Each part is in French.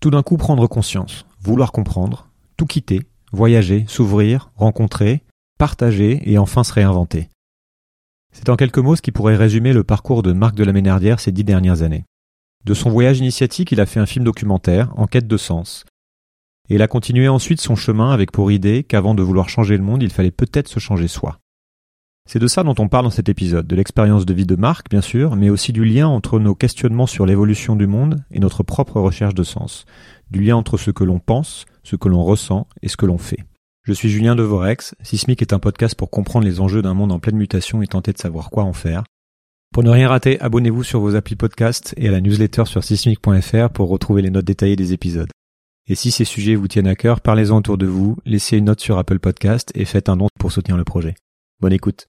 Tout d'un coup prendre conscience, vouloir comprendre, tout quitter, voyager, s'ouvrir, rencontrer, partager et enfin se réinventer. C'est en quelques mots ce qui pourrait résumer le parcours de Marc de la Ménardière ces dix dernières années. De son voyage initiatique, il a fait un film documentaire, En quête de sens. Et il a continué ensuite son chemin avec pour idée qu'avant de vouloir changer le monde, il fallait peut-être se changer soi. C'est de ça dont on parle dans cet épisode, de l'expérience de vie de Marc, bien sûr, mais aussi du lien entre nos questionnements sur l'évolution du monde et notre propre recherche de sens, du lien entre ce que l'on pense, ce que l'on ressent et ce que l'on fait. Je suis Julien Devorex, Sismic est un podcast pour comprendre les enjeux d'un monde en pleine mutation et tenter de savoir quoi en faire. Pour ne rien rater, abonnez-vous sur vos applis podcast et à la newsletter sur sismic.fr pour retrouver les notes détaillées des épisodes. Et si ces sujets vous tiennent à cœur, parlez-en autour de vous, laissez une note sur Apple Podcast et faites un don pour soutenir le projet. Bonne écoute.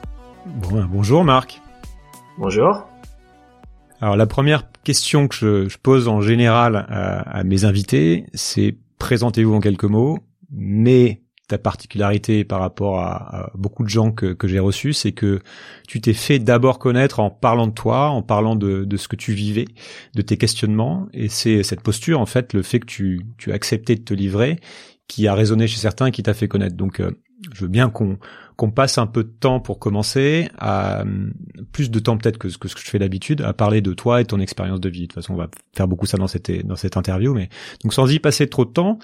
Bon, bonjour Marc. Bonjour. Alors la première question que je, je pose en général à, à mes invités, c'est présentez-vous en quelques mots, mais ta particularité par rapport à, à beaucoup de gens que, que j'ai reçus, c'est que tu t'es fait d'abord connaître en parlant de toi, en parlant de, de, ce que tu vivais, de tes questionnements, et c'est cette posture, en fait, le fait que tu, tu as accepté de te livrer, qui a résonné chez certains et qui t'a fait connaître. Donc, euh, je veux bien qu'on passe un peu de temps pour commencer, à plus de temps peut-être que, ce que je fais d'habitude, à parler de toi et ton expérience de vie. De toute façon, on va faire beaucoup ça dans cette interview, mais donc sans y passer trop de temps,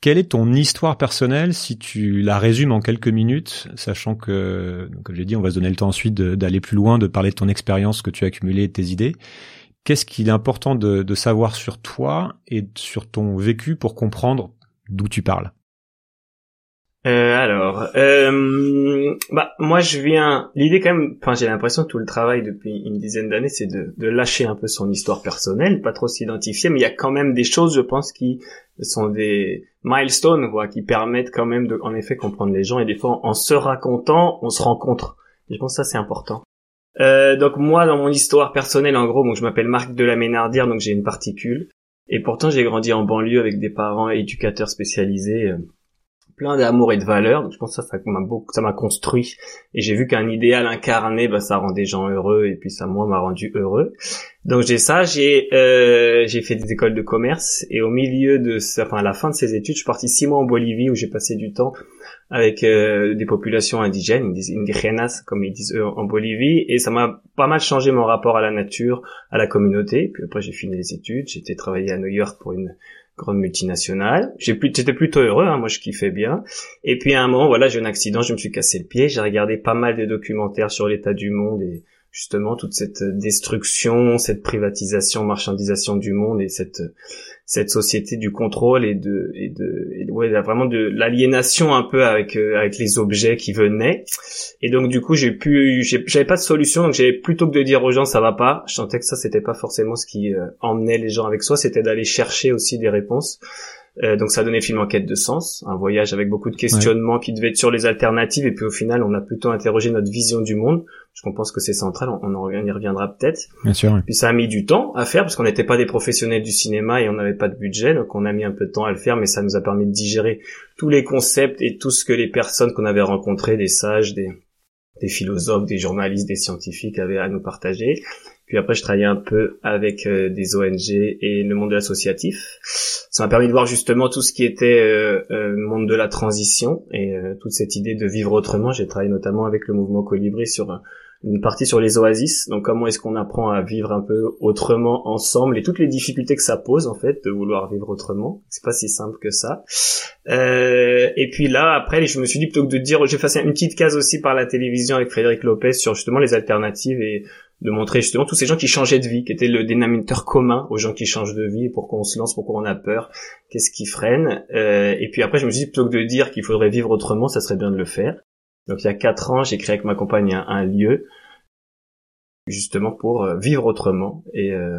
quelle est ton histoire personnelle si tu la résumes en quelques minutes, sachant que, comme j'ai dit, on va se donner le temps ensuite d'aller plus loin, de parler de ton expérience que tu as accumulée et de tes idées. Qu'est-ce qu'il est important de, de savoir sur toi et sur ton vécu pour comprendre d'où tu parles? Euh, alors, euh, bah moi je viens. L'idée quand même, enfin j'ai l'impression que tout le travail depuis une dizaine d'années, c'est de, de, lâcher un peu son histoire personnelle, pas trop s'identifier, mais il y a quand même des choses, je pense, qui sont des milestones, quoi, qui permettent quand même de, en effet, comprendre les gens. Et des fois, en se racontant, on se rencontre. Je pense que ça c'est important. Euh, donc moi, dans mon histoire personnelle, en gros, bon, je m'appelle Marc de la Ménardière, donc j'ai une particule. Et pourtant, j'ai grandi en banlieue avec des parents éducateurs spécialisés. Euh, plein d'amour et de valeur. Je pense que ça, ça m'a beaucoup, ça m'a construit. Et j'ai vu qu'un idéal incarné, bah, ça rend des gens heureux. Et puis ça, moi, m'a rendu heureux. Donc j'ai ça. J'ai, euh, j'ai fait des écoles de commerce. Et au milieu de, enfin à la fin de ces études, je suis parti six mois en Bolivie où j'ai passé du temps avec euh, des populations indigènes, des indigenas comme ils disent eux en Bolivie. Et ça m'a pas mal changé mon rapport à la nature, à la communauté. Puis après j'ai fini les études. J'ai été travailler à New York pour une grande multinationale. J'étais plutôt heureux, hein, moi je kiffais bien. Et puis à un moment, voilà, j'ai eu un accident, je me suis cassé le pied. J'ai regardé pas mal de documentaires sur l'état du monde et justement toute cette destruction, cette privatisation, marchandisation du monde et cette cette société du contrôle et de et de ouais vraiment de l'aliénation un peu avec euh, avec les objets qui venaient. Et donc du coup j'ai pu j'avais pas de solution donc j'avais plutôt que de dire aux gens ça va pas je sentais que ça c'était pas forcément ce qui euh, emmenait les gens avec soi c'était d'aller chercher aussi des réponses euh, donc ça donnait film en quête de sens, un voyage avec beaucoup de questionnements qui devaient être sur les alternatives et puis au final on a plutôt interrogé notre vision du monde. Je pense que c'est central, on, en, y reviendra peut-être. Bien sûr. Puis ça a mis du temps à faire parce qu'on n'était pas des professionnels du cinéma et on n'avait pas de budget, donc on a mis un peu de temps à le faire, mais ça nous a permis de digérer tous les concepts et tout ce que les personnes qu'on avait rencontrées, des sages, des, des philosophes, des journalistes, des scientifiques avaient à nous partager. Puis après, je travaillais un peu avec euh, des ONG et le monde de l'associatif. Ça m'a permis de voir justement tout ce qui était euh, euh monde de la transition et euh, toute cette idée de vivre autrement. J'ai travaillé notamment avec le mouvement Colibri sur une partie sur les oasis. Donc comment est-ce qu'on apprend à vivre un peu autrement ensemble et toutes les difficultés que ça pose en fait de vouloir vivre autrement. C'est pas si simple que ça. Euh, et puis là après je me suis dit plutôt que de dire j'ai fait une petite case aussi par la télévision avec Frédéric Lopez sur justement les alternatives et de montrer justement tous ces gens qui changeaient de vie, qui étaient le dénominateur commun aux gens qui changent de vie, pourquoi on se lance, pourquoi on a peur, qu'est-ce qui freine. Euh, et puis après, je me suis dit, plutôt que de dire qu'il faudrait vivre autrement, ça serait bien de le faire. Donc il y a quatre ans, j'ai créé avec ma compagne un, lieu, justement pour euh, vivre autrement. Et euh,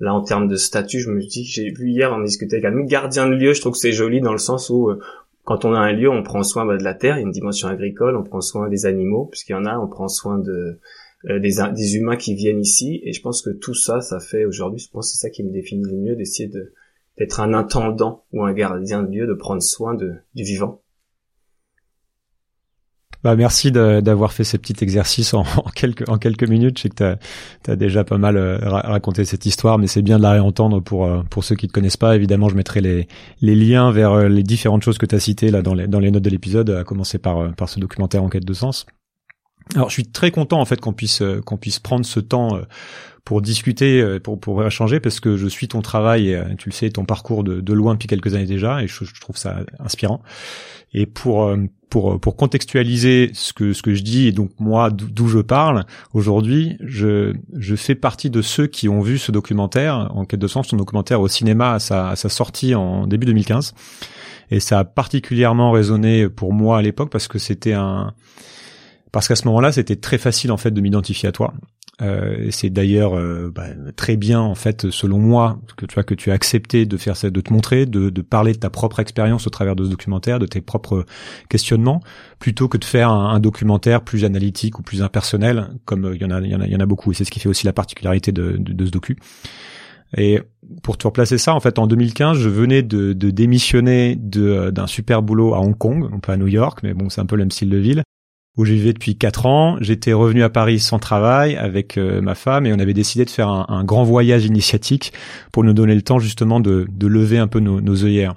là en termes de statut, je me dis, j'ai vu hier, on discutait avec un gardien de lieu, je trouve que c'est joli dans le sens où euh, quand on a un lieu, on prend soin bah, de la terre, il y a une dimension agricole, on prend soin des animaux, puisqu'il y en a, on prend soin de euh, des, des humains qui viennent ici, et je pense que tout ça, ça fait aujourd'hui, je pense que c'est ça qui me définit le mieux, d'essayer de d'être un intendant ou un gardien de lieu, de prendre soin de, du vivant. Bah merci d'avoir fait ce petit exercice en, quelques en quelques minutes. Je sais que tu as, déjà pas mal euh, raconté cette histoire, mais c'est bien de la réentendre pour euh, pour ceux qui te connaissent pas. Évidemment, je mettrai les les liens vers euh, les différentes choses que tu as citées là dans les dans les notes de l'épisode, à commencer par par ce documentaire Enquête de sens. Alors, je suis très content en fait qu'on puisse qu'on puisse prendre ce temps pour discuter, pour pour échanger, parce que je suis ton travail, et tu le sais, ton parcours de, de loin depuis quelques années déjà, et je, je trouve ça inspirant. Et pour pour pour contextualiser ce que ce que je dis et donc moi d'où je parle aujourd'hui, je je fais partie de ceux qui ont vu ce documentaire en quête de sens, son documentaire au cinéma à sa, à sa sortie en début 2015 et ça a particulièrement résonné pour moi à l'époque parce que c'était un parce qu'à ce moment-là, c'était très facile en fait de m'identifier à toi. Euh, c'est d'ailleurs euh, bah, très bien en fait selon moi que tu vois que tu as accepté de faire ça, de te montrer, de, de parler de ta propre expérience au travers de ce documentaire, de tes propres questionnements, plutôt que de faire un, documentaire plus analytique ou plus impersonnel, comme euh, il y en a, il y en a, il y en a beaucoup. Et c'est ce qui fait aussi la particularité de, de, de ce docu. Et pour te replacer ça, en fait, en 2015, je venais de, de démissionner d'un super boulot à Hong Kong, pas à New York, mais bon, c'est un peu le même style de ville où je vivais depuis quatre ans. J'étais revenu à Paris sans travail avec euh, ma femme et on avait décidé de faire un, grand voyage initiatique pour nous donner le temps justement de, lever un peu nos, œillères.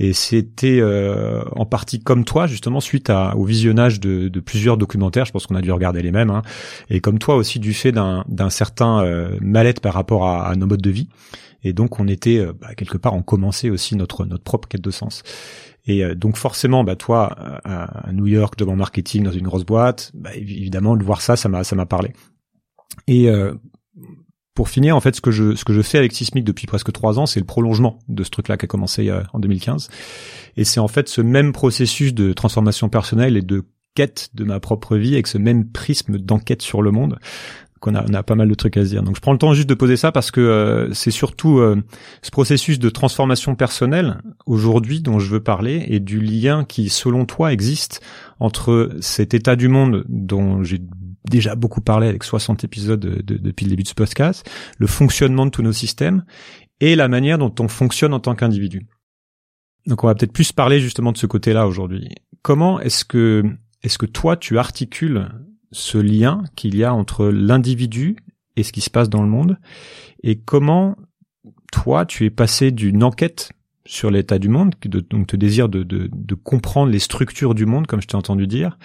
Et c'était euh, en partie comme toi, justement, suite au visionnage de, plusieurs documentaires, je pense qu'on a dû regarder les mêmes, hein, et comme toi aussi du fait d'un certain euh, mal-être par rapport à, nos modes de vie. Et donc on était bah, quelque part, on commençait aussi notre notre propre quête de sens. Et euh, donc forcément, bah toi, à New York, devant marketing, dans une grosse boîte, bah, évidemment, de voir ça, ça m'a ça m'a parlé. Et euh, pour finir, en fait, ce que je ce que je fais avec Sismic depuis presque trois ans, c'est le prolongement de ce truc-là qui a commencé euh, en 2015. Et c'est en fait ce même processus de transformation personnelle et de quête de ma propre vie avec ce même prisme d'enquête sur le monde qu'on a, on a pas mal de trucs à se dire. Donc je prends le temps juste de poser ça parce que euh, c'est surtout euh, ce processus de transformation personnelle aujourd'hui dont je veux parler et du lien qui, selon toi, existe entre cet état du monde dont j'ai déjà beaucoup parlé avec 60 épisodes depuis le début de ce podcast, le fonctionnement de tous nos systèmes et la manière dont on fonctionne en tant qu'individu. Donc on va peut-être plus parler justement de ce côté-là aujourd'hui. Comment est-ce que est-ce que toi tu articules ce lien qu'il y a entre l'individu et ce qui se passe dans le monde et comment toi tu es passé d'une enquête sur l'état du monde, de, donc te désir de, de, de, comprendre les structures du monde, comme je t'ai entendu dire,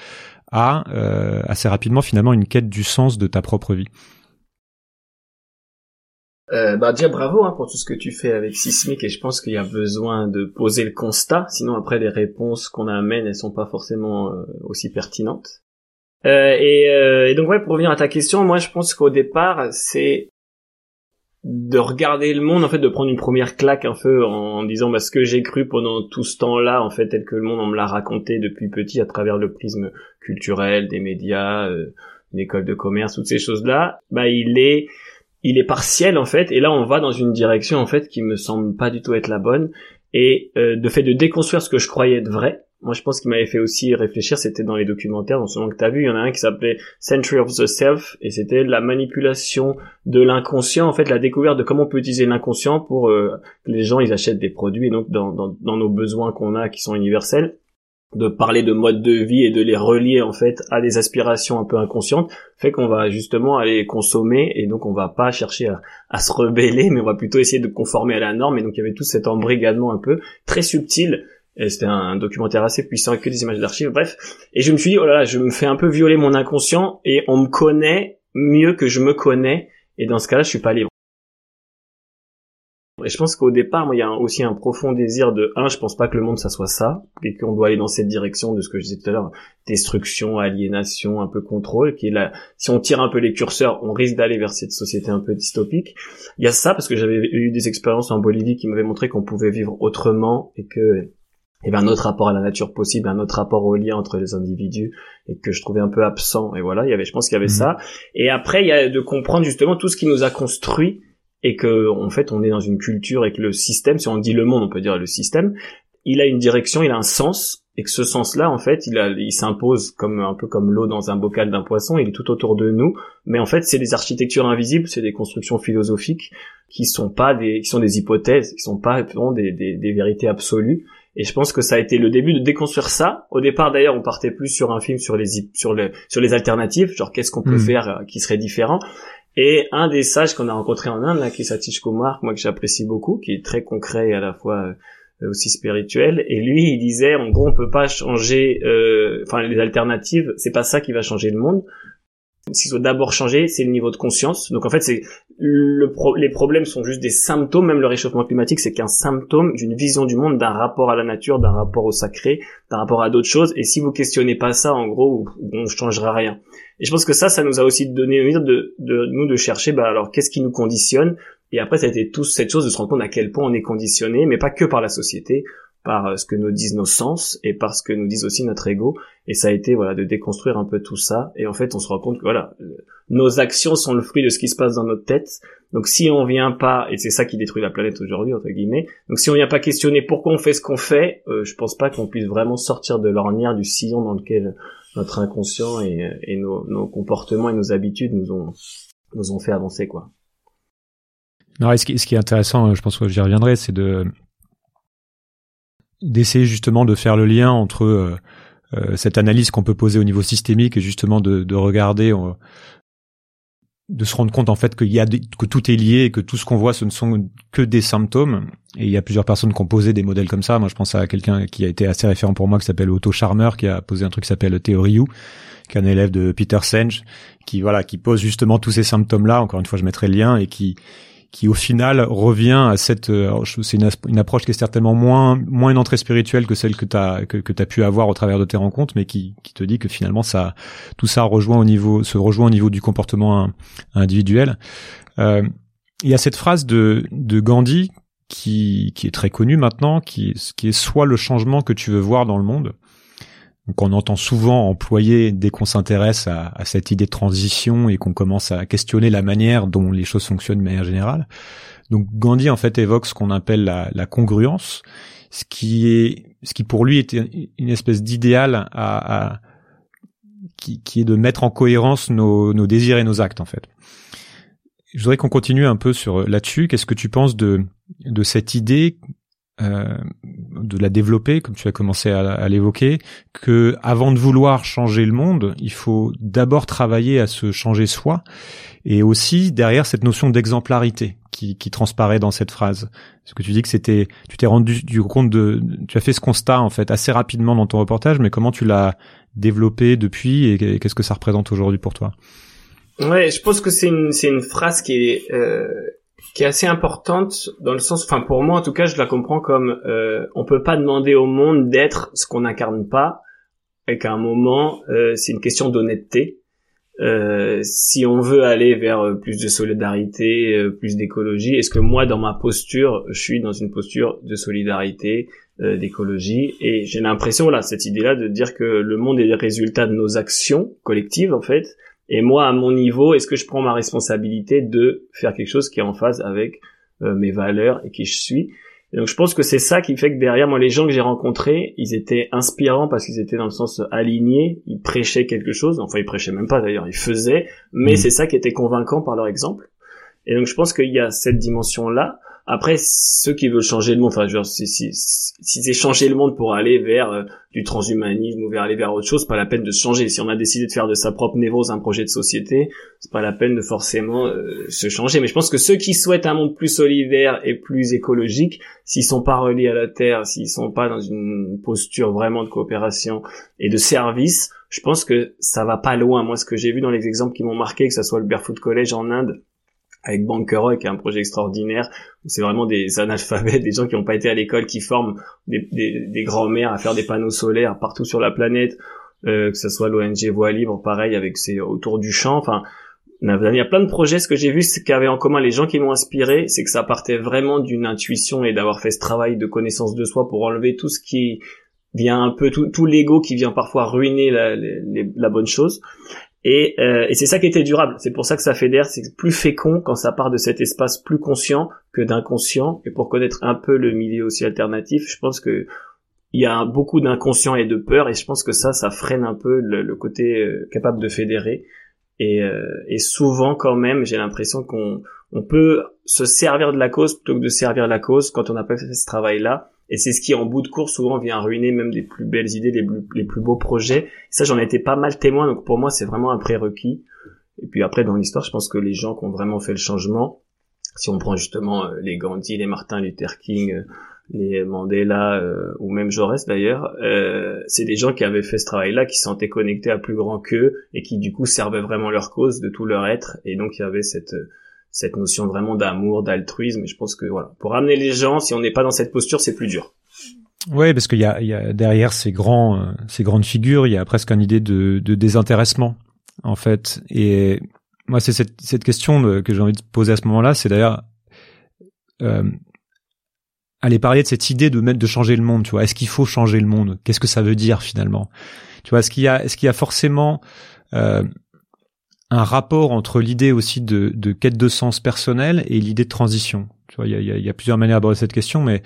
à euh, assez rapidement finalement une quête du sens de ta propre vie. Euh, bah déjà bravo hein, pour tout ce que tu fais avec Sismic et je pense qu'il y a besoin de poser le constat, sinon après les réponses qu'on amène elles sont pas forcément euh, aussi pertinentes. Euh, et, euh, et, donc ouais, pour revenir à ta question, moi je pense qu'au départ, c'est de regarder le monde, en fait, de prendre une première claque un peu en, disant bah, ce que j'ai cru pendant tout ce temps-là, en fait, tel que le monde on me l'a raconté depuis petit à travers le prisme culturel, des médias, euh, une école de commerce, toutes ces choses-là, bah il est il est partiel en fait, et là on va dans une direction en fait qui me semble pas du tout être la bonne, et euh, de fait de déconstruire ce que je croyais être vrai, moi je pense qu'il m'avait fait aussi réfléchir, c'était dans les documentaires, dans ce que tu as vu, il y en a un qui s'appelait Century of the Self, et c'était la manipulation de l'inconscient, en fait la découverte de comment on peut utiliser l'inconscient pour euh, que les gens ils achètent des produits, et donc dans nos besoins qu'on a qui sont universels, de parler de mode de vie et de les relier en fait à des aspirations un peu inconscientes fait qu'on va justement aller consommer et donc on va pas chercher à, à, se rebeller mais on va plutôt essayer de conformer à la norme et donc il y avait tout cet embrigadement un peu très subtil et c'était un, documentaire assez puissant avec que des images d'archives, bref. Et je me suis dit, oh là là, je me fais un peu violer mon inconscient et on me connaît mieux que je me connais. Et dans ce cas-là, je suis pas libre. Et je pense qu'au départ, moi, il y a aussi un profond désir de, un, je pense pas que le monde, ça soit ça, et qu'on doit aller dans cette direction de ce que je disais tout à l'heure, destruction, aliénation, un peu contrôle, qui est là, si on tire un peu les curseurs, on risque d'aller vers cette société un peu dystopique. Il y a ça, parce que j'avais eu des expériences en Bolivie qui m'avaient montré qu'on pouvait vivre autrement, et que et ben un autre rapport à la nature possible, un autre rapport au lien entre les individus et que je trouvais un peu absent. Et voilà, il y avait, je pense qu'il y avait mhm. ça. Et après, il y a de comprendre justement tout ce qui nous a construit et que en fait on est dans une culture et que le système, si on dit le monde, on peut dire le système, il a une direction, il a un sens et que ce sens-là, en fait, il, a, il s'impose comme un peu comme l'eau dans un bocal d'un poisson. Il est tout autour de nous, mais en fait, c'est des architectures invisibles, c'est des constructions philosophiques qui sont pas des, qui sont des hypothèses, qui sont pas des, des, des vérités absolues. Et je pense que ça a été le début de déconstruire ça. Au départ, d'ailleurs, on partait plus sur un film sur les sur les sur les alternatives, genre qu'est-ce qu'on peut hmm. faire euh, qui serait différent. Et un des sages qu'on a rencontré en Inde, là, qui est Satish Kumar, moi que j'apprécie beaucoup, qui est très concret et à la fois euh, aussi spirituel et lui il disait en gros on peut pas changer euh, enfin les alternatives c'est pas ça qui va changer le monde ce qu'il faut d'abord changer c'est le niveau de conscience donc en fait c'est le les problèmes sont juste des symptômes. Même le réchauffement climatique c'est qu'un symptôme d'une vision du monde d'un rapport à la nature d'un rapport au sacré d'un rapport à d'autres choses. Et si vous questionnez pas ça en gros on changera rien. Et je pense que ça ça nous a aussi donné envie de, de nous de chercher bah alors qu'est-ce qui nous conditionne? Et après, ça a été toute cette chose de se rendre compte à quel point on est conditionné, mais pas que par la société, par euh, ce que nous disent nos sens et par ce que nous disent aussi notre ego. Et ça a été voilà de déconstruire un peu tout ça. Et en fait, on se rend compte que voilà, nos actions sont le fruit de ce qui se passe dans notre tête. Donc si on vient pas, et c'est ça qui détruit la planète aujourd'hui entre guillemets. Donc si on vient pas questionner pourquoi on fait ce qu'on fait, euh, je pense pas qu'on puisse vraiment sortir de l'ornière du sillon dans lequel notre inconscient et, et nos, nos comportements et nos habitudes nous ont nous ont fait avancer quoi. Non, ce qui, ce qui est intéressant, je pense que j'y reviendrai, c'est de d'essayer justement de faire le lien entre euh, euh, cette analyse qu'on peut poser au niveau systémique et justement de, de regarder, euh, de se rendre compte en fait qu'il y a que tout est lié et que tout ce qu'on voit ce ne sont que des symptômes. Et il y a plusieurs personnes qui ont posé des modèles comme ça. Moi, je pense à quelqu'un qui a été assez référent pour moi qui s'appelle Otto Charmer, qui a posé un truc qui s'appelle Theory qui est un élève de Peter Senge, qui voilà, qui pose justement tous ces symptômes-là. Encore une fois, je mettrai le lien et qui qui au final revient à cette euh, c'est une, approche qui est certainement moins moins une entrée spirituelle que celle que tu as que, que pu avoir au travers de tes rencontres mais qui, qui te dit que finalement ça tout ça rejoint au niveau se rejoint au niveau du comportement individuel. Euh, il y a cette phrase de de Gandhi qui qui est très connue maintenant qui qui est soit le changement que tu veux voir dans le monde qu'on entend souvent employer dès qu'on s'intéresse à, à, cette idée de transition et qu'on commence à questionner la manière dont les choses fonctionnent de manière générale. Donc Gandhi en fait évoque ce qu'on appelle la, la, congruence, ce qui est ce qui pour lui était une espèce d'idéal à, à qui, qui, est de mettre en cohérence nos, nos, désirs et nos actes en fait. Je voudrais qu'on continue un peu sur là-dessus. Qu'est-ce que tu penses de de cette idée euh, de la développer, comme tu as commencé à, l'évoquer, que avant de vouloir changer le monde, il faut d'abord travailler à se changer soi, et aussi derrière cette notion d'exemplarité qui, qui, transparaît dans cette phrase. Parce que tu dis que c'était, tu t'es rendu du compte de, tu as fait ce constat en fait assez rapidement dans ton reportage, mais comment tu l'as développé depuis et qu'est-ce que ça représente aujourd'hui pour toi? Ouais, je pense que c'est une une phrase qui est euh, qui est assez importante dans le sens, enfin pour moi en tout cas, je la comprends comme euh, on peut pas demander au monde d'être ce qu'on n'incarne pas, et qu'à un moment euh, c'est une question d'honnêteté. Euh, si on veut aller vers euh, plus de solidarité, euh, plus d'écologie, est-ce que moi dans ma posture, je suis dans une posture de solidarité, d'écologie? Et j'ai l'impression là cette idée là de dire que le monde est le résultat de nos actions collectives en fait et moi, à mon niveau, est-ce que je prends ma responsabilité de faire quelque chose qui est en phase avec euh, mes valeurs et qui je suis? Et donc je pense que c'est ça qui fait que derrière moi, les gens que j'ai rencontrés, ils étaient inspirants parce qu'ils étaient dans le sens aligné, ils prêchaient quelque chose, enfin ils prêchaient même pas d'ailleurs, ils faisaient, mais mmh. c'est ça qui était convaincant par leur exemple. Et donc je pense qu'il y a cette dimension-là. Après, ceux qui veulent changer le monde, enfin, genre, si, si, si c'est changer le monde pour aller vers euh, du transhumanisme ou vers aller vers autre chose, pas la peine de se changer. Si on a décidé de faire de sa propre névrose un projet de société, c'est pas la peine de forcément euh, se changer. Mais je pense que ceux qui souhaitent un monde plus solidaire et plus écologique, s'ils sont pas reliés à la terre, s'ils sont pas dans une posture vraiment de coopération et de service, je pense que ça va pas loin. Moi, ce que j'ai vu dans les exemples qui m'ont marqué, que ce soit le Barefoot College en Inde, avec Bankeroy, qui est un projet extraordinaire, c'est vraiment des analphabètes, des gens qui n'ont pas été à l'école, qui forment des, des, des grands-mères à faire des panneaux solaires partout sur la planète, euh, que ce soit l'ONG Voix Libre, pareil, avec ses autour du champ, enfin, il y a plein de projets, ce que j'ai vu, ce qu'avaient en commun les gens qui m'ont inspiré, c'est que ça partait vraiment d'une intuition et d'avoir fait ce travail de connaissance de soi pour enlever tout ce qui vient un peu, tout, tout l'ego qui vient parfois ruiner la, la bonne chose Et, euh, et c'est ça qui était durable. C'est pour ça que ça fédère. C'est plus fécond quand ça part de cet espace plus conscient que d'inconscient. Et pour connaître un peu le milieu aussi alternatif, je pense que il y a beaucoup d'inconscient et de peur. Et je pense que ça, ça freine un peu le, côté euh, capable de fédérer. Et, euh, et souvent, quand même, j'ai l'impression qu'on on peut se servir de la cause plutôt que de servir la cause quand on n'a pas fait ce travail-là. Et c'est ce qui, en bout de course, souvent vient ruiner même les plus belles idées, les plus, beaux projets. ça, j'en ai été pas mal témoin, donc pour moi, c'est vraiment un prérequis. Et puis après, dans l'histoire, je pense que les gens qui ont vraiment fait le changement, si on prend justement euh, les Gandhi, les Martin Luther King, euh, les Mandela euh, ou même Jaurès d'ailleurs, c'est des gens qui avaient fait ce travail-là, qui se sentaient connectés à plus grand qu'eux et qui du coup servaient vraiment leur cause de tout leur être. Et donc il y avait cette cette notion vraiment d'amour, d'altruisme. Et je pense que voilà, pour ramener les gens, si on n'est pas dans cette posture, c'est plus dur. Oui, parce qu'il y a, y a derrière ces grands, euh, ces grandes figures, il y a presque une idée de, de désintéressement en fait. Et moi, c'est cette, cette question que j'ai envie de poser à ce moment-là, c'est d'ailleurs euh, aller parler de cette idée de mettre de changer le monde. Tu vois, est-ce qu'il faut changer le monde? Qu'est-ce que ça veut dire finalement? Tu vois, est-ce qu'il y a, est-ce qu'il y a forcément euh, un rapport entre l'idée aussi de, de, quête de sens personnel et l'idée de transition. Tu vois, il y a, y a, plusieurs manières d'aborder cette question, mais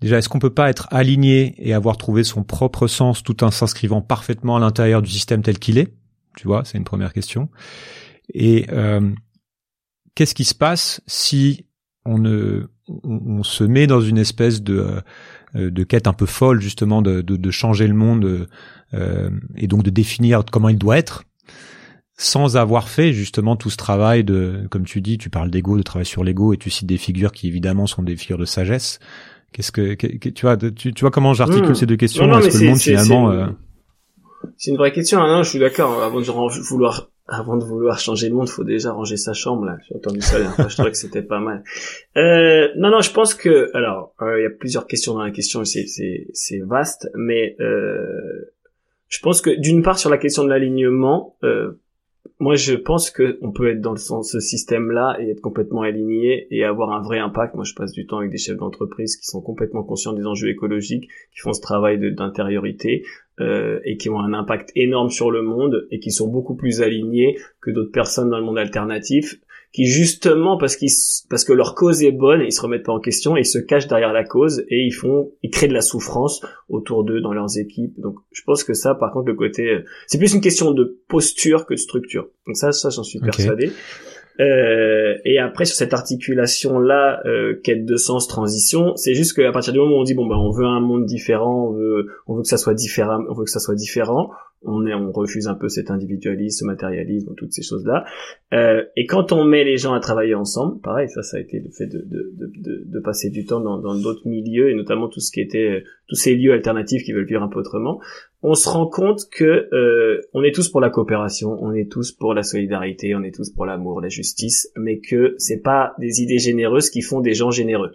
déjà, est-ce qu'on peut pas être aligné et avoir trouvé son propre sens tout en s'inscrivant parfaitement à l'intérieur du système tel qu'il est? Tu vois, c'est une première question. Et euh, qu'est-ce qui se passe si on ne on, se met dans une espèce de euh, de quête un peu folle justement de, de, de changer le monde euh, et donc de définir comment il doit être? Sans avoir fait justement tout ce travail de, comme tu dis, tu parles d'ego, de travail sur l'ego, et tu cites des figures qui évidemment sont des figures de sagesse. Qu'est-ce que, tu vois, tu, vois comment j'articule mmh. ces deux questions Est-ce que le monde finalement euh, C'est une vraie question. Hein, non, je suis d'accord. Avant de vouloir, avant de vouloir changer le monde, faut déjà ranger sa chambre. Là, j'ai entendu ça. je trouvais que c'était pas mal. Euh, non, non, je pense que, alors, euh, il y a plusieurs questions dans la question. C'est, c'est, c'est vaste, mais euh, je pense que d'une part sur la question de l'alignement. Moi, je pense que on peut être dans ce système-là et être complètement aligné et avoir un vrai impact. Moi, je passe du temps avec des chefs d'entreprise qui sont complètement conscients des enjeux écologiques, qui font ce travail d'intériorité euh, et qui ont un impact énorme sur le monde et qui sont beaucoup plus alignés que d'autres personnes dans le monde alternatif qui justement parce qu'ils parce que leur cause est bonne, ils se remettent pas en question ils se cachent derrière la cause et ils font ils créent de la souffrance autour d'eux dans leurs équipes. Donc je pense que ça par contre le côté euh, c'est plus une question de posture que de structure. Donc ça ça j'en suis persuadé. Euh, et après sur cette articulation là, euh, quête de sens, transition, c'est juste qu'à partir du moment où on dit bon bah on veut un monde différent, on veut on veut que ça soit différent, on veut que ça soit différent, on est, on refuse un peu cet individualisme, ce matérialisme, toutes ces choses-là. Euh, et quand on met les gens à travailler ensemble, pareil, ça, ça a été le fait de, de, de, de passer du temps dans d'autres milieux et notamment tout ce qui était tous ces lieux alternatifs qui veulent vivre un peu autrement. On se rend compte que euh, on est tous pour la coopération, on est tous pour la solidarité, on est tous pour l'amour, la justice, mais que c'est pas des idées généreuses qui font des gens généreux.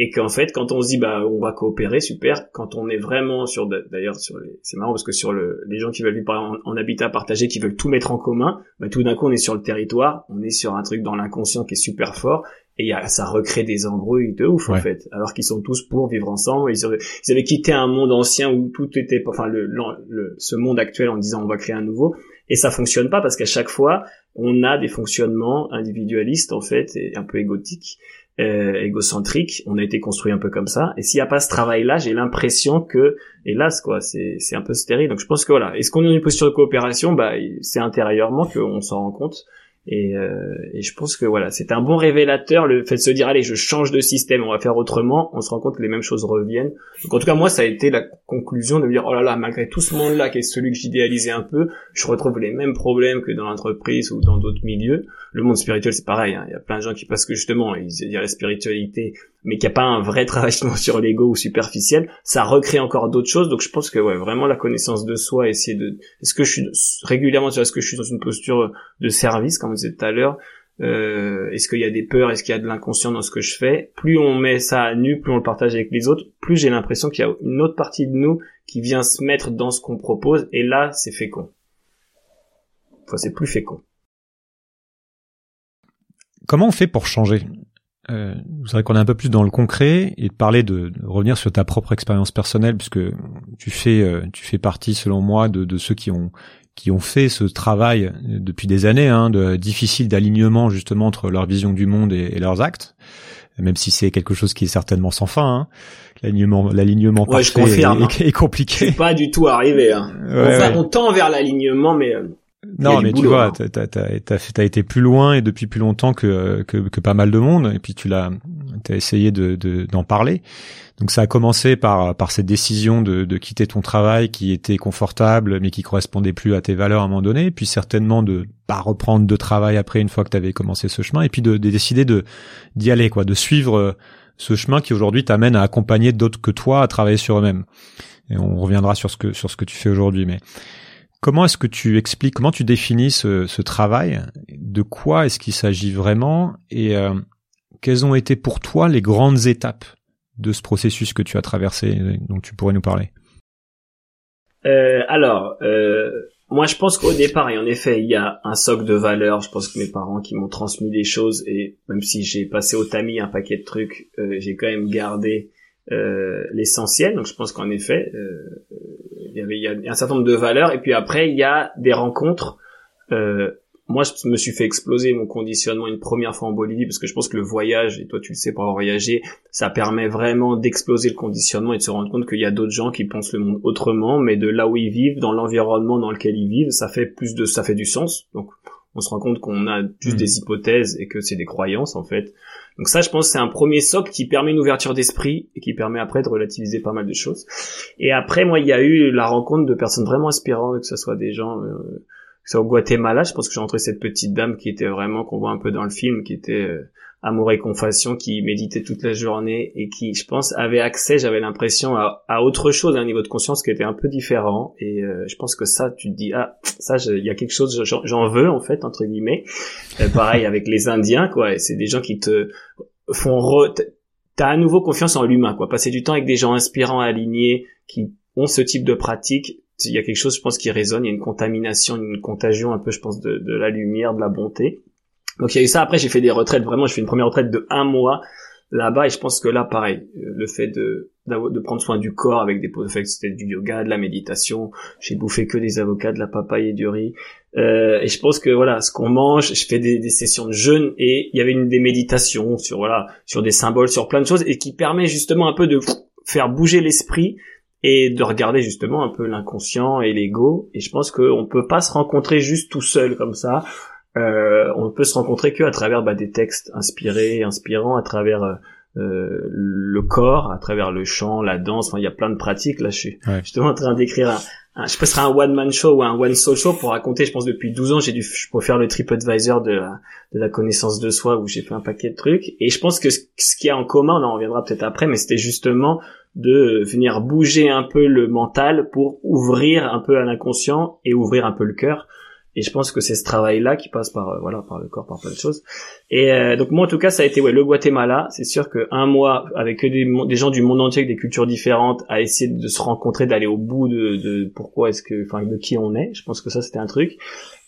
Et qu'en fait quand on se dit bah on va coopérer super quand on est vraiment sur d'ailleurs sur les... c'est marrant parce que sur le... les gens qui veulent vivre en, en, habitat partagé qui veulent tout mettre en commun bah tout d'un coup on est sur le territoire on est sur un truc dans l'inconscient qui est super fort et y a, ça recrée des embrouilles de ouf en fait alors qu'ils sont tous pour vivre ensemble ils avaient, ils avaient quitté un monde ancien où tout était enfin le, le, ce monde actuel en disant on va créer un nouveau et ça fonctionne pas parce qu'à chaque fois on a des fonctionnements individualistes en fait et un peu égotiques euh, égocentrique. On a été construit un peu comme ça. Et s'il n'y a pas ce travail-là, j'ai l'impression que, hélas, quoi, c'est, c'est un peu stérile. Donc je pense que voilà. Est-ce qu'on est dans une posture de coopération? Bah, c'est intérieurement qu'on s'en rend compte. Et, euh, et, je pense que voilà, c'est un bon révélateur le fait de se dire allez, je change de système, on va faire autrement. On se rend compte que les mêmes choses reviennent. Donc en tout cas moi, ça a été la conclusion de me dire oh là là, malgré tout ce monde-là qui est celui que j'idéalisais un peu, je retrouve les mêmes problèmes que dans l'entreprise ou dans d'autres milieux. Le monde spirituel c'est pareil. Hein. Il y a plein de gens qui parce que justement ils disent la spiritualité mais qu'il n'y a pas un vrai travail sur l'ego ou superficiel, ça recrée encore d'autres choses. Donc je pense que ouais, vraiment la connaissance de soi, essayer de, est-ce que je suis régulièrement, est-ce que je suis dans une posture de service, comme vous disiez tout à l'heure, euh, est-ce qu'il y a des peurs, est-ce qu'il y a de l'inconscient dans ce que je fais? Plus on met ça à nu, plus on le partage avec les autres, plus j'ai l'impression qu'il y a une autre partie de nous qui vient se mettre dans ce qu'on propose, et là c'est fécond. Enfin, c'est plus fécond. Comment on fait pour changer? Euh, vous savez qu'on est un peu plus dans le concret et de parler de, revenir sur ta propre expérience personnelle puisque tu fais euh, tu fais partie selon moi de, de ceux qui ont qui ont fait ce travail depuis des années, hein, de difficile d'alignement justement entre leur vision du monde et, leurs actes, même si c'est quelque chose qui est certainement sans fin. Hein. L'alignement, l'alignement ouais, parfait est, est, compliqué. pas du tout arrivé. Hein. enfin, on tend vers l'alignement, mais euh, non, mais tu vois, hein. t'as as, été plus loin et depuis plus longtemps que, que, que pas mal de monde, et puis tu l'as, t'as essayé de d'en parler. Donc ça a commencé par par cette décision de, de quitter ton travail qui était confortable mais qui correspondait plus à tes valeurs à un moment donné, puis certainement de pas reprendre de travail après une fois que tu avais commencé ce chemin, et puis de, de décider de d'y aller quoi, de suivre euh, ce chemin qui aujourd'hui t'amène à accompagner d'autres que toi à travailler sur eux-mêmes. Et on reviendra sur ce que sur ce que tu fais aujourd'hui, mais Comment est-ce que tu expliques, comment tu définis ce, travail? De quoi est-ce qu'il s'agit vraiment? Et euh, quelles ont été pour toi les grandes étapes de ce processus que tu as traversé, dont tu pourrais nous parler? Euh, Alors, euh, moi je pense qu'au départ, et en effet, il y a un socle de valeurs. Je pense que mes parents qui m'ont transmis des choses, et même si j'ai passé au tamis un paquet de trucs, j'ai quand même gardé l'essentiel. Donc je pense qu'en effet, il y il y a un certain nombre de valeurs et puis après il y a des rencontres euh, moi je me suis fait exploser mon conditionnement une première fois en Bolivie parce que je pense que le voyage et toi tu le sais pour avoir voyagé ça permet vraiment d'exploser le conditionnement et de se rendre compte qu'il y a d'autres gens qui pensent le monde autrement mais de là où ils vivent dans l'environnement dans lequel ils vivent ça fait plus de ça fait du sens. Donc on se rend compte qu'on a juste mmh. des hypothèses et que c'est des croyances en fait donc ça, je pense, c'est un premier socle qui permet une ouverture d'esprit et qui permet après de relativiser pas mal de choses. Et après, moi, il y a eu la rencontre de personnes vraiment inspirantes, que ce soit des gens, euh, que ce soit au Guatemala, je pense que j'ai rencontré cette petite dame qui était vraiment, qu'on voit un peu dans le film, qui était euh, amour et confession, qui méditait toute la journée et qui, je pense, avait accès, j'avais l'impression, à, autre chose, à un niveau de conscience qui était un peu différent. Et euh, je pense que ça, tu te dis, ah, ça, il y a quelque chose, j'en veux, en fait, entre guillemets. Euh, pareil avec les Indiens, quoi. C'est des gens qui te font... Re... T'as à nouveau confiance en l'humain, quoi. Passer du temps avec des gens inspirants, alignés, qui ont ce type de pratique, il y a quelque chose, je pense, qui résonne. Il y a une contamination, une contagion un peu, je pense, de, de la lumière, de la bonté. Donc il y a eu ça. Après, j'ai fait des retraites. Vraiment, je fais une première retraite de un mois là-bas. Et je pense que là, pareil, le fait de de prendre soin du corps avec des fait c'était du yoga, de la méditation. J'ai bouffé que des avocats, de la papaye et du riz. Euh, et je pense que voilà, ce qu'on mange, je fais des, des, sessions de jeûne et il y avait une des méditations sur voilà, sur des symboles, sur plein de choses et qui permet justement un peu de faire bouger l'esprit et de regarder justement un peu l'inconscient et l'ego. Et je pense qu'on peut pas se rencontrer juste tout seul comme ça euh, on peut se rencontrer que à travers bah, des textes inspirés, inspirants, à travers euh, euh, le corps, à travers le chant, la danse. Enfin, il y a plein de pratiques. Là, je suis justement en train d'écrire un, je pense un one man show ou un one soul show pour raconter. Je pense depuis 12 ans, j'ai dû je peux faire le TripAdvisor de la, de la connaissance de soi où j'ai fait un paquet de trucs. Et je pense que ce, ce qu'il y a en commun, on en reviendra peut-être après, mais c'était justement de venir bouger un peu le mental pour ouvrir un peu à l'inconscient et ouvrir un peu le cœur et je pense que c'est ce travail-là qui passe par euh, voilà par le corps, par plein de choses. Et euh, donc moi en tout cas ça a été ouais le Guatemala. C'est sûr que un mois avec des, gens du monde entier avec des cultures différentes à essayer de se rencontrer, d'aller au bout de, de pourquoi est-ce que enfin de qui on est. Je pense que ça c'était un truc.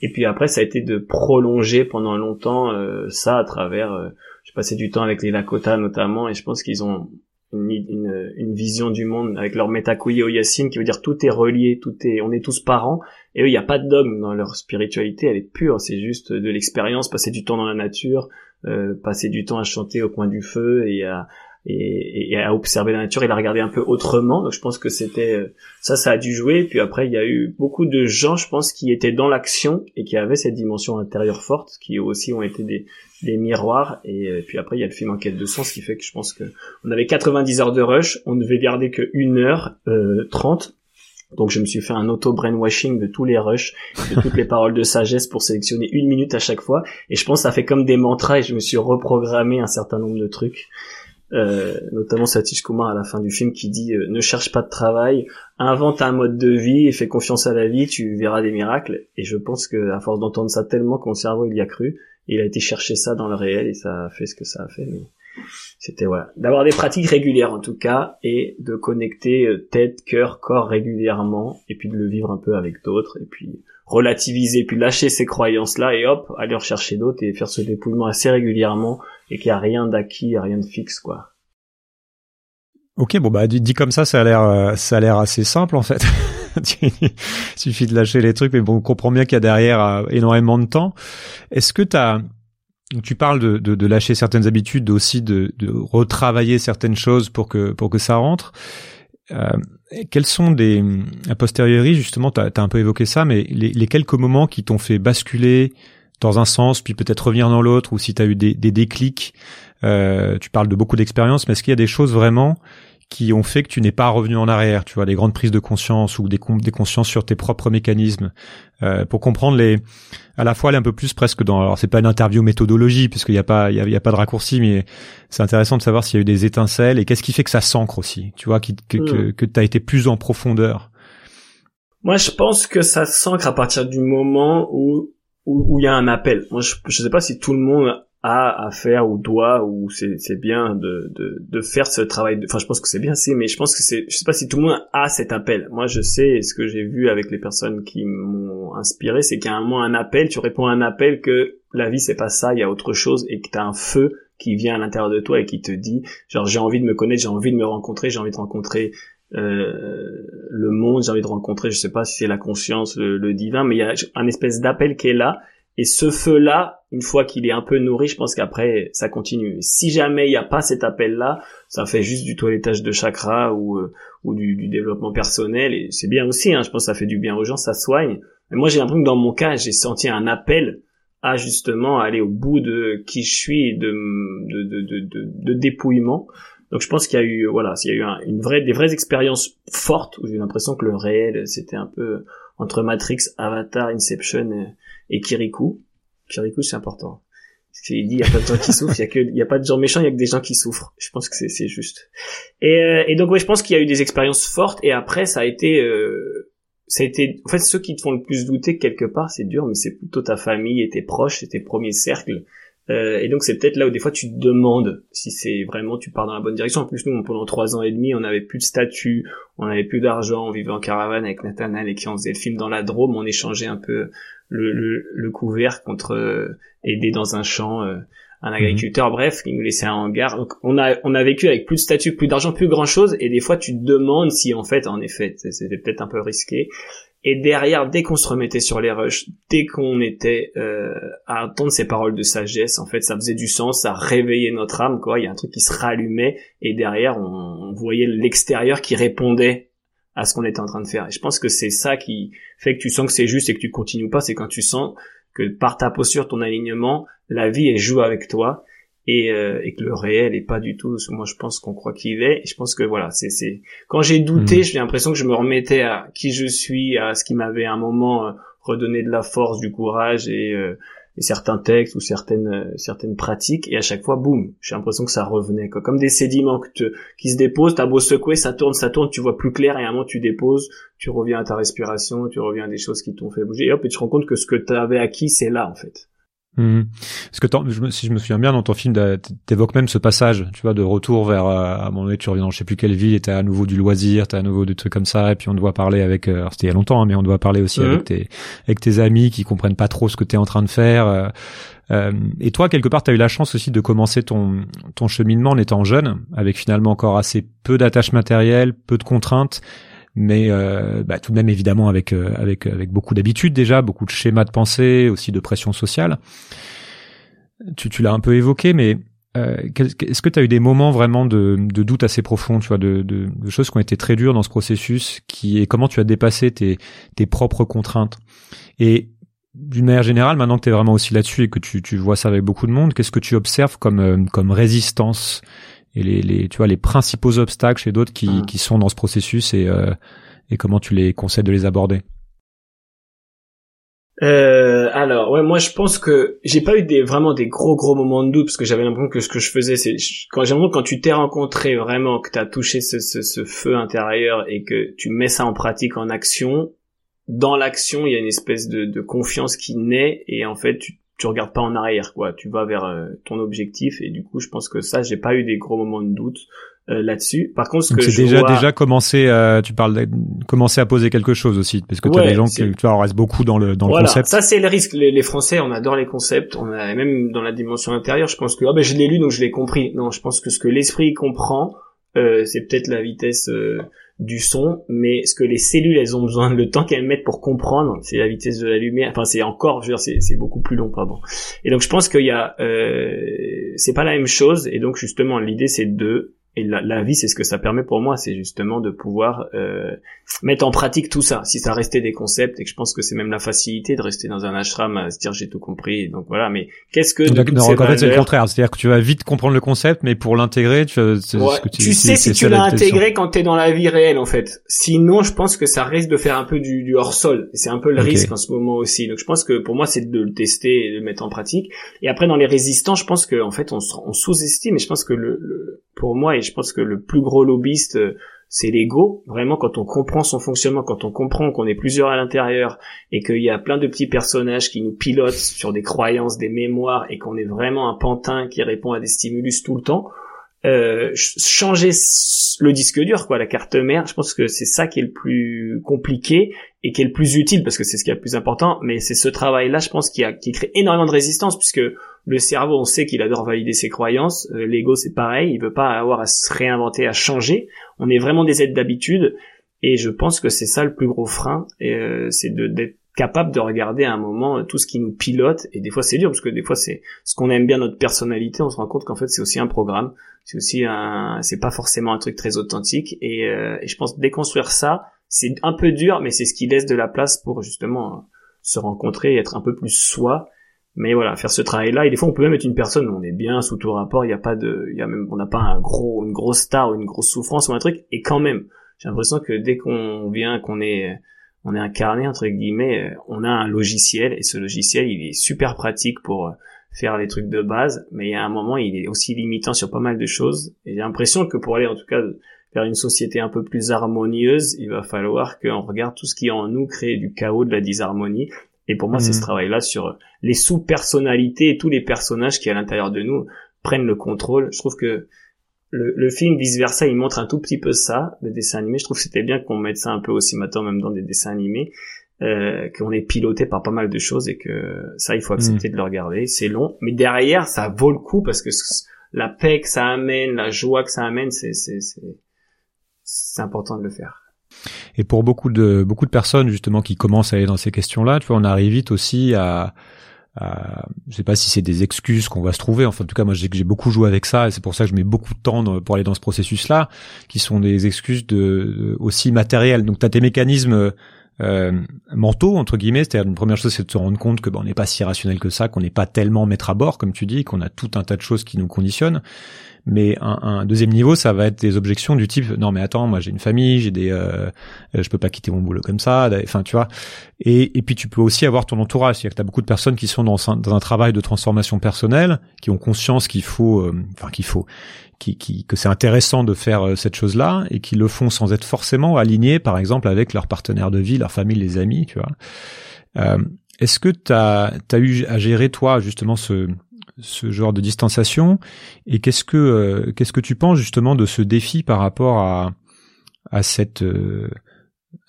Et puis après ça a été de prolonger pendant longtemps euh, ça à travers. Euh, j'ai passé du temps avec les Lakota notamment et je pense qu'ils ont une, une, une, vision du monde avec leur Metakuyo Yassine qui veut dire tout est relié, tout est, on est tous parents. Et eux, il n'y a pas de dogme dans leur spiritualité, elle est pure, c'est juste de l'expérience, passer du temps dans la nature, euh, passer du temps à chanter au coin du feu et à, et, et, à observer la nature et la regarder un peu autrement. Donc je pense que c'était euh, ça, ça a dû jouer. Puis après, il y a eu beaucoup de gens, je pense, qui étaient dans l'action et qui avaient cette dimension intérieure forte, qui aussi ont été des, des miroirs. Et, euh, puis après, il y a le film Enquête de sens, qui fait que je pense que on avait 90 heures de rush, on devait garder que 1 heure euh, 30 donc je me suis fait un auto brainwashing de tous les rushs, de toutes les paroles de sagesse pour sélectionner une minute à chaque fois. Et je pense que ça fait comme des mantras et je me suis reprogrammé un certain nombre de trucs. Euh, notamment Satish Kumar à la fin du film qui dit euh, ne cherche pas de travail, invente un mode de vie et fais confiance à la vie, tu verras des miracles. Et je pense que à force d'entendre ça tellement que mon cerveau il y a cru, il a été chercher ça dans le réel et ça a fait ce que ça a fait. Mais c'était voilà, d'avoir des pratiques régulières en tout cas et de connecter euh, tête, cœur, corps régulièrement et puis de le vivre un peu avec d'autres et puis relativiser puis lâcher ces croyances là et hop aller rechercher d'autres et faire ce dépouillement assez régulièrement et qu'il n'y a rien d'acquis, rien de fixe, quoi. Ok, bon bah dit, comme ça, ça a l'air, euh, ça a l'air assez simple en fait. Il suffit de lâcher les trucs, mais bon, on comprend bien qu'il y a derrière euh, énormément de temps. Est-ce que tu parles de, de, de, lâcher certaines habitudes, aussi de, de, retravailler certaines choses pour que pour que ça rentre. Euh, quels sont des a posteriori justement, tu as, un peu évoqué ça, mais les, les quelques moments qui t'ont fait basculer dans un sens, puis peut-être revenir dans l'autre, ou si tu as eu des, des déclics. Euh, tu parles de beaucoup d'expériences, mais est-ce qu'il y a des choses vraiment qui ont fait que tu n'es pas revenu en arrière, tu vois, des grandes prises de conscience ou des, des consciences sur tes propres mécanismes, euh, pour comprendre les, à la fois aller un peu plus presque dans, alors c'est pas une interview méthodologie puisqu'il n'y a pas, il y a, pas de raccourci, mais c'est intéressant de savoir s'il y a eu des étincelles et qu'est-ce qui fait que ça s'ancre aussi, tu vois, qui, que, que, que tu as été plus en profondeur. Moi, je pense que ça s'ancre à partir du moment où où il y a un appel. Moi, je, je sais pas si tout le monde a à faire ou doit ou c'est bien de, de de faire ce travail enfin je pense que c'est bien c'est mais je pense que c'est je sais pas si tout le monde a cet appel. Moi je sais ce que j'ai vu avec les personnes qui m'ont inspiré c'est qu'à un moment un appel tu réponds à un appel que la vie c'est pas ça il y a autre chose et que tu as un feu qui vient à l'intérieur de toi et qui te dit genre j'ai envie de me connaître j'ai envie de me rencontrer j'ai envie de rencontrer euh, le monde j'ai envie de rencontrer je sais pas si c'est la conscience le, le divin mais il y a un espèce d'appel qui est là et ce feu-là, une fois qu'il est un peu nourri, je pense qu'après, ça continue. Si jamais il n'y a pas cet appel-là, ça fait juste du toilettage de chakra ou, euh, ou du, du, développement personnel. Et c'est bien aussi, hein, je pense que ça fait du bien aux gens, ça soigne. Mais moi, j'ai l'impression que dans mon cas, j'ai senti un appel à justement aller au bout de qui je suis, de, de, de, de, de dépouillement. Donc je pense qu'il y a eu voilà, il y a eu une vraie des vraies expériences fortes où j'ai eu l'impression que le réel c'était un peu entre Matrix, Avatar, Inception et, et Kirikou. Kirikou, c'est important. Parce qu'il dit, il y a pas de gens qui souffrent, il y a que, il y a pas de gens méchants, il y a que des gens qui souffrent. Je pense que c'est, c'est juste. Et, euh, et donc, ouais, je pense qu'il y a eu des expériences fortes, et après, ça a été, euh, ça a été, en fait, ceux qui te font le plus douter quelque part, c'est dur, mais c'est plutôt ta famille et tes proches, et tes premiers cercles. Euh, et donc c'est peut-être là où des fois tu te demandes si c'est vraiment tu pars dans la bonne direction. En plus nous pendant trois ans et demi on n'avait plus de statut, on n'avait plus d'argent, on vivait en caravane avec Nathanael et qui on faisait le film dans la Drôme, on échangeait un peu le, le, le couvert contre euh, aider dans un champ euh, un agriculteur, mhm. bref, qui nous laissait un hangar. Donc on a on a vécu avec plus de statut, plus d'argent, plus grand chose, et des fois tu te demandes si en fait, en effet, c'était peut-être un peu risqué. Et derrière, dès qu'on se remettait sur les rushs, dès qu'on était euh, à entendre ces paroles de sagesse, en fait, ça faisait du sens, ça réveillait notre âme, quoi. Il y a un truc qui se rallumait, et derrière, on voyait l'extérieur qui répondait à ce qu'on était en train de faire. Et je pense que c'est ça qui fait que tu sens que c'est juste et que tu continues pas, c'est quand tu sens que par ta posture, ton alignement, la vie elle joue avec toi et, euh, et que le réel est pas du tout ce que moi je pense qu'on croit qu'il est. Et je pense que voilà, c'est c'est quand j'ai douté, hmm. j'ai l'impression que je me remettais à qui je suis, à ce qui m'avait à un moment euh, redonné de la force, du courage et euh, certains textes ou certaines euh, certaines pratiques et à chaque fois boum j'ai l'impression que ça revenait quoi. comme des sédiments qui se déposent t'as beau secouer ça tourne ça tourne tu vois plus clair et à un moment tu déposes tu reviens à ta respiration tu reviens à des choses qui t'ont fait bouger et hop et tu te rends compte que ce que tu avais acquis c'est là en fait Mmh. Parce que je si je me souviens bien dans ton film, t'évoques même ce passage, tu vois, de retour vers euh, à un moment donné, tu reviens dans je sais plus quelle ville, et t'as à nouveau du loisir, t'as à nouveau des trucs comme ça, et puis on doit parler avec, euh, c'était il y a longtemps, hein, mais on doit parler aussi avec mmh. tes avec tes amis qui comprennent pas trop ce que t'es en train de faire. Euh et toi, quelque part, t'as eu la chance aussi de commencer ton ton cheminement en étant jeune, avec finalement encore assez peu d'attaches matérielles, peu de contraintes mais euh, bah, tout de même évidemment avec euh, avec avec beaucoup d'habitudes déjà, beaucoup de schémas de pensée, aussi de pression sociale. Tu, tu l'as un peu évoqué, mais euh, est-ce que tu as eu des moments vraiment de, de doute assez profonds, tu vois, de, de, de, choses qui ont été très dures dans ce processus, qui et comment tu as dépassé tes, tes propres contraintes? Et d'une manière générale, maintenant que tu es vraiment aussi là-dessus et que tu, tu vois ça avec beaucoup de monde, qu'est-ce que tu observes comme, euh, comme résistance et les, les, tu vois les principaux obstacles chez d'autres qui, mmh. qui sont dans ce processus et, euh, et comment tu les conseilles de les aborder euh, alors ouais moi je pense que j'ai pas eu des vraiment des gros gros moments de doute parce que j'avais l'impression que ce que je faisais c'est quand j'ai quand tu t'es rencontré vraiment que tu as touché ce, ce, ce, feu intérieur et que tu mets ça en pratique en action dans l'action il y a une espèce de, de confiance qui naît et en fait tu tu regardes pas en arrière quoi. Tu vas vers euh, ton objectif et du coup je pense que ça j'ai pas eu des gros moments de doute euh, là-dessus. Par contre ce que c'est déjà déjà commencé euh, tu parles de commencer à poser quelque chose aussi parce que tu as des gens qui tu vois on reste beaucoup dans le dans le concept. ça c'est le risque. Les, les, français on adore les concepts. On a même dans la dimension intérieure je pense que ah ben je l'ai lu donc je l'ai compris. Non je pense que ce que l'esprit comprend euh, c'est peut-être la vitesse euh, du son, mais ce que les cellules elles ont besoin, le temps qu'elles mettent pour comprendre, c'est la vitesse de la lumière. Enfin, c'est encore, je veux dire, c'est beaucoup plus long, pardon. Et donc, je pense qu'il y a, euh, c'est pas la même chose. Et donc, justement, l'idée c'est de et la, la vie, c'est ce que ça permet pour moi, c'est justement de pouvoir euh, mettre en pratique tout ça. Si ça restait des concepts, et que je pense que c'est même la facilité de rester dans un ashram à se dire j'ai tout compris. Donc voilà, mais qu'est-ce que donc, en fait c'est le contraire, c'est-à-dire que tu vas vite comprendre le concept, mais pour l'intégrer, tu, ouais, ce que tu, tu sais si tu l'as intégré quand t'es dans la vie réelle en fait. Sinon, je pense que ça risque de faire un peu du, du hors sol. C'est un peu le risque en ce moment aussi. Donc je pense que pour moi c'est de le tester et de le mettre en pratique. Et après dans les résistants, je pense que en fait on, on sous-estime. Et je pense que le, le pour moi et je pense que le plus gros lobbyiste euh, c'est l'ego. Vraiment, quand on comprend son fonctionnement, quand on comprend qu'on est plusieurs à l'intérieur et qu'il y a plein de petits personnages qui nous pilotent sur des croyances, des mémoires et qu'on est vraiment un pantin qui répond à des stimulus tout le temps, euh, changer le disque dur, quoi, la carte mère, je pense que c'est ça qui est le plus compliqué et qui est le plus utile parce que c'est ce qui est le plus important. Mais c'est ce travail-là, je pense, qui, a, qui crée énormément de résistance puisque le cerveau, on sait qu'il adore valider ses croyances. Euh, l'ego, c'est pareil, il veut pas avoir à se réinventer, à changer. On est vraiment des aides d'habitude et je pense que c'est ça le plus gros frein, euh, c'est d'être capable de regarder à un moment tout ce qui nous pilote. Et des fois c'est dur parce que des fois c'est ce qu'on aime bien notre personnalité. On se rend compte qu'en fait c'est aussi un programme. C'est aussi un c'est pas forcément un truc très authentique. Et, euh, et je pense déconstruire ça c'est un peu dur mais c'est ce qui laisse de la place pour justement se rencontrer et être un peu plus soi. Mais voilà faire ce travail là et des fois on peut même être une personne on est bien sous tout rapport. Il n'y a pas de il y a même on n'a pas un gros une grosse star ou une grosse souffrance ou un truc. Et quand même j'ai l'impression que dès qu'on vient qu'on est on est incarné entre guillemets, euh, on a un logiciel et ce logiciel il est super pratique pour euh, faire les trucs de base, mais il y a un moment il est aussi limitant sur pas mal de choses. Et j'ai l'impression que pour aller en tout cas vers une société un peu plus harmonieuse, il va falloir qu'on regarde tout ce qui en nous crée du chaos, de la disharmonie. Et pour moi, c'est ce mmh. travail-là sur les sous-personnalités et tous les personnages qui à l'intérieur de nous prennent le contrôle. Je trouve que le, le, film vice versa il montre un tout petit peu ça le dessin animé je trouve que c'était bien qu'on mette ça un peu aussi maintenant même dans des dessins animés euh, qu'on est piloté par pas mal de choses et que ça il faut accepter mm. de le regarder. C'est long mais derrière ça vaut le coup parce que la paix que ça amène la joie que ça amène c'est c'est c'est important de le faire. Et pour beaucoup de beaucoup de personnes justement qui commencent à aller dans ces questions là tu vois on arrive vite aussi à euh, je sais pas si c'est des excuses qu'on va se trouver. Enfin, en tout cas, moi, j'ai beaucoup joué avec ça, et c'est pour ça que je mets beaucoup de temps pour aller dans ce processus-là, qui sont des excuses de, aussi matérielles. Donc, tu as tes mécanismes euh, mentaux entre guillemets. C'est-à-dire, une première chose, c'est de se rendre compte que ben, on n'est pas si rationnel que ça, qu'on n'est pas tellement maître à bord, comme tu dis, qu'on a tout un tas de choses qui nous conditionnent. Mais un, un, deuxième niveau, ça va être des objections du type non mais attends, moi j'ai une famille, j'ai des, euh, je peux pas quitter mon boulot comme ça. Enfin tu vois. Et, et puis tu peux aussi avoir ton entourage, c'est-à-dire que tu as beaucoup de personnes qui sont dans un, dans un, travail de transformation personnelle, qui ont conscience qu'il faut, euh, enfin qu'il faut, qui, qui, que c'est intéressant de faire euh, cette chose-là et qui le font sans être forcément alignés, par exemple avec leur partenaire de vie, leur famille, les amis, tu vois. Euh, Est-ce que tu as eu à gérer toi justement ce ce genre de distanciation et qu'est-ce que euh, qu'est-ce que tu penses justement de ce défi par rapport à à cette euh,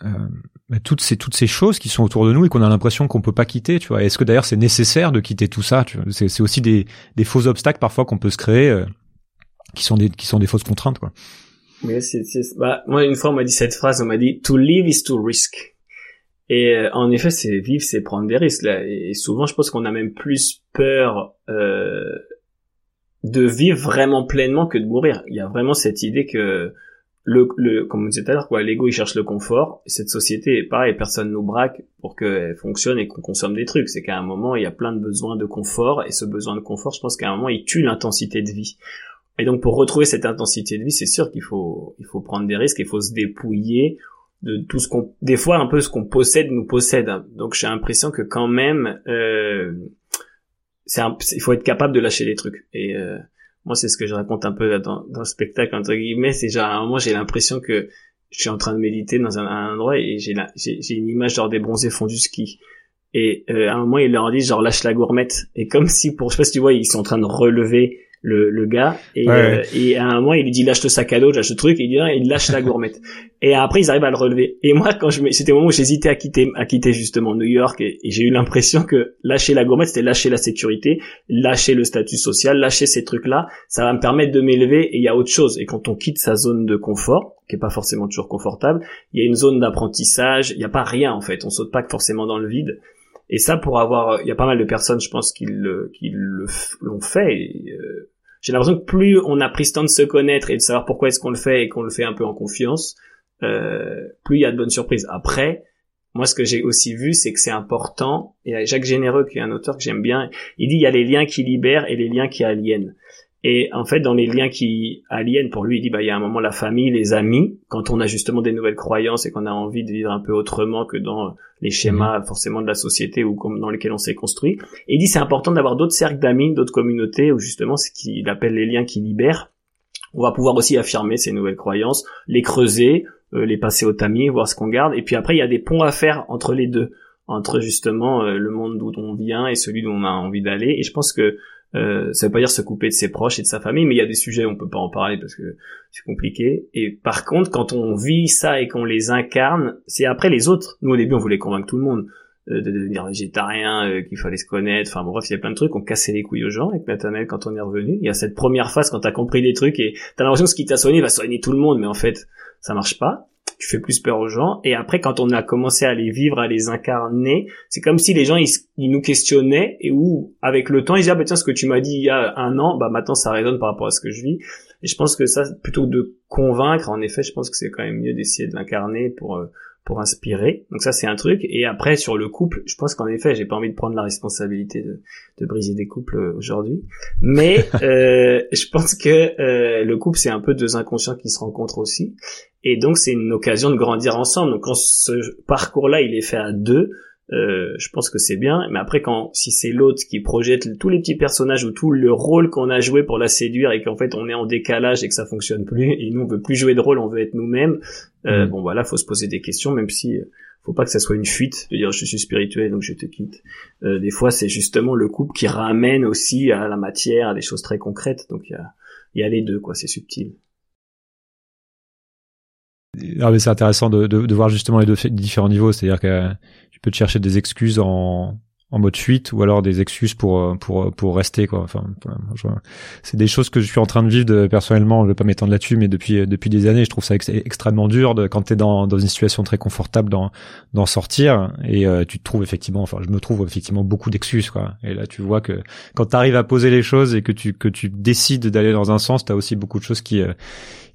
euh, toutes ces toutes ces choses qui sont autour de nous et qu'on a l'impression qu'on peut pas quitter tu vois? Est-ce que d'ailleurs c'est nécessaire de quitter tout ça c'est c'est aussi des des faux obstacles parfois qu'on peut se créer qui sont des qui sont des fausses contraintes quoi. Mais c'est bah moi une fois on m'a dit cette phrase on m'a dit to live is to risk et euh, en effet, c'est vivre, c'est prendre des risques. Et souvent, je pense qu'on a même plus peur euh, de vivre vraiment pleinement que de mourir. Il y a vraiment cette idée que le, le comme on disait tout à l'heure, quoi, l'ego il cherche le confort. Et cette société, pareil, personne nous braque pour qu'elle fonctionne et qu'on consomme des trucs. C'est qu'à un moment, il y a plein de besoins de confort. Et ce besoin de confort, je pense qu'à un moment, il tue l'intensité de vie. Et donc, pour retrouver cette intensité de vie, c'est sûr qu'il faut, il faut prendre des risques, il faut se dépouiller de tout ce qu'on des fois un peu ce qu'on possède nous possède. Donc j'ai l'impression que quand même euh, c'est il faut être capable de lâcher les trucs. Et euh, moi c'est ce que je raconte un peu dans, dans le spectacle entre guillemets. C'est genre à un moment j'ai l'impression que je suis en train de méditer dans un, endroit et j'ai j'ai une image genre des bronzés font du ski. Et euh, à un moment il leur dit genre lâche la gourmette. Et comme si pour je sais pas si tu vois ils sont en train de relever le, le gars et, Ouais. euh, et à un moment il lui dit lâche le sac à dos lâche le truc et il dit non, il lâche la gourmette. Et après ils arrivent à le relever. Et moi quand je c'était au moment où j'hésitais à quitter à quitter justement New York et, et j'ai eu l'impression que lâcher la gourmette c'était lâcher la sécurité lâcher le statut social lâcher ces trucs là ça va me permettre de m'élever et il y a autre chose. Et quand on quitte sa zone de confort qui est pas forcément toujours confortable il y a une zone d'apprentissage il n'y a pas rien en fait. On saute pas forcément dans le vide et ça, pour avoir, il y a pas mal de personnes, je pense, qui le, qui l'ont fait. euh, j'ai l'impression que plus on a pris ce temps de se connaître et de savoir pourquoi est-ce qu'on le fait et qu'on le fait un peu en confiance, euh, plus il y a de bonnes surprises. Après, moi, ce que j'ai aussi vu, c'est que c'est important. Et Jacques Généreux, qui est un auteur que j'aime bien, il dit il y a les liens qui libèrent et les liens qui aliènent. Et en fait, dans les liens qui aliènent, pour lui, il dit, bah, il y a un moment la famille, les amis, quand on a justement des nouvelles croyances et qu'on a envie de vivre un peu autrement que dans les schémas forcément de la société ou comme dans lesquels on s'est construit. Et il dit, c'est important d'avoir d'autres cercles d'amis, d'autres communautés où justement, ce qu'il appelle les liens qui libèrent. On va pouvoir aussi affirmer ces nouvelles croyances, les creuser, euh, les passer au tamis, voir ce qu'on garde. Et puis après, il y a des ponts à faire entre les deux, entre justement euh, le monde d'où on vient et celui d'où on a envie d'aller. Et je pense que euh, ça veut pas dire se couper de ses proches et de sa famille, mais il y a des sujets où on peut pas en parler parce que c'est compliqué. Et par contre, quand on vit ça et qu'on les incarne, c'est après les autres. Nous au début, on voulait convaincre tout le monde euh, de devenir végétarien, euh, qu'il fallait se connaître. Enfin bon, bref, il y a plein de trucs. On cassait les couilles aux gens avec Nathanaël quand on est revenu. Il y a cette première phase quand t'as compris des trucs et t'as l'impression que ce qui t'a soigné va soigner tout le monde, mais en fait, ça marche pas. Tu fais plus peur aux gens. Et après, quand on a commencé à les vivre, à les incarner, c'est comme si les gens ils, nous questionnaient et où avec le temps ils disaient ah bah tiens ce que tu m'as dit il y a un an, bah maintenant ça résonne par rapport à ce que je vis. Et je pense que ça, plutôt que de convaincre, en effet, je pense que c'est quand même mieux d'essayer de l'incarner pour euh, pour inspirer. Donc ça c'est un truc. Et après sur le couple, je pense qu'en effet j'ai pas envie de prendre la responsabilité de, de briser des couples euh, aujourd'hui, mais euh, je pense que euh, le couple c'est un peu deux inconscients qui se rencontrent aussi. Et donc c'est une occasion de grandir ensemble. Donc quand ce parcours-là il est fait à deux, euh, je pense que c'est bien. Mais après quand si c'est l'autre qui projette tous les petits personnages ou tout le rôle qu'on a joué pour la séduire et qu'en fait on est en décalage et que ça fonctionne plus et nous on veut plus jouer de rôle, on veut être nous-mêmes. Euh, Mm. Bon voilà, faut se poser des questions, même si euh, faut pas que ça soit une fuite de dire je suis spirituel donc je te quitte. Euh, des fois c'est justement le couple qui ramène aussi à la matière, à des choses très concrètes. Donc il y a, y a les deux quoi, c'est subtil. Ah, mais c'est intéressant de, de, de voir justement les deux différents niveaux, c'est-à-dire que peux te chercher des excuses en, en mode fuite ou alors des excuses pour euh, pour pour rester quoi. Enfin, c'est des choses que je suis en train de vivre de, personnellement. Je vais pas m'étendre là-dessus, mais depuis depuis des années, je trouve ça ex- extrêmement dur de quand t'es dans dans une situation très confortable d'en d'en sortir et euh, tu te trouves effectivement, enfin, je me trouve effectivement beaucoup d'excuses quoi. Et là, tu vois que quand t'arrives à poser les choses et que tu que tu décides d'aller dans un sens, t'as aussi beaucoup de choses qui euh,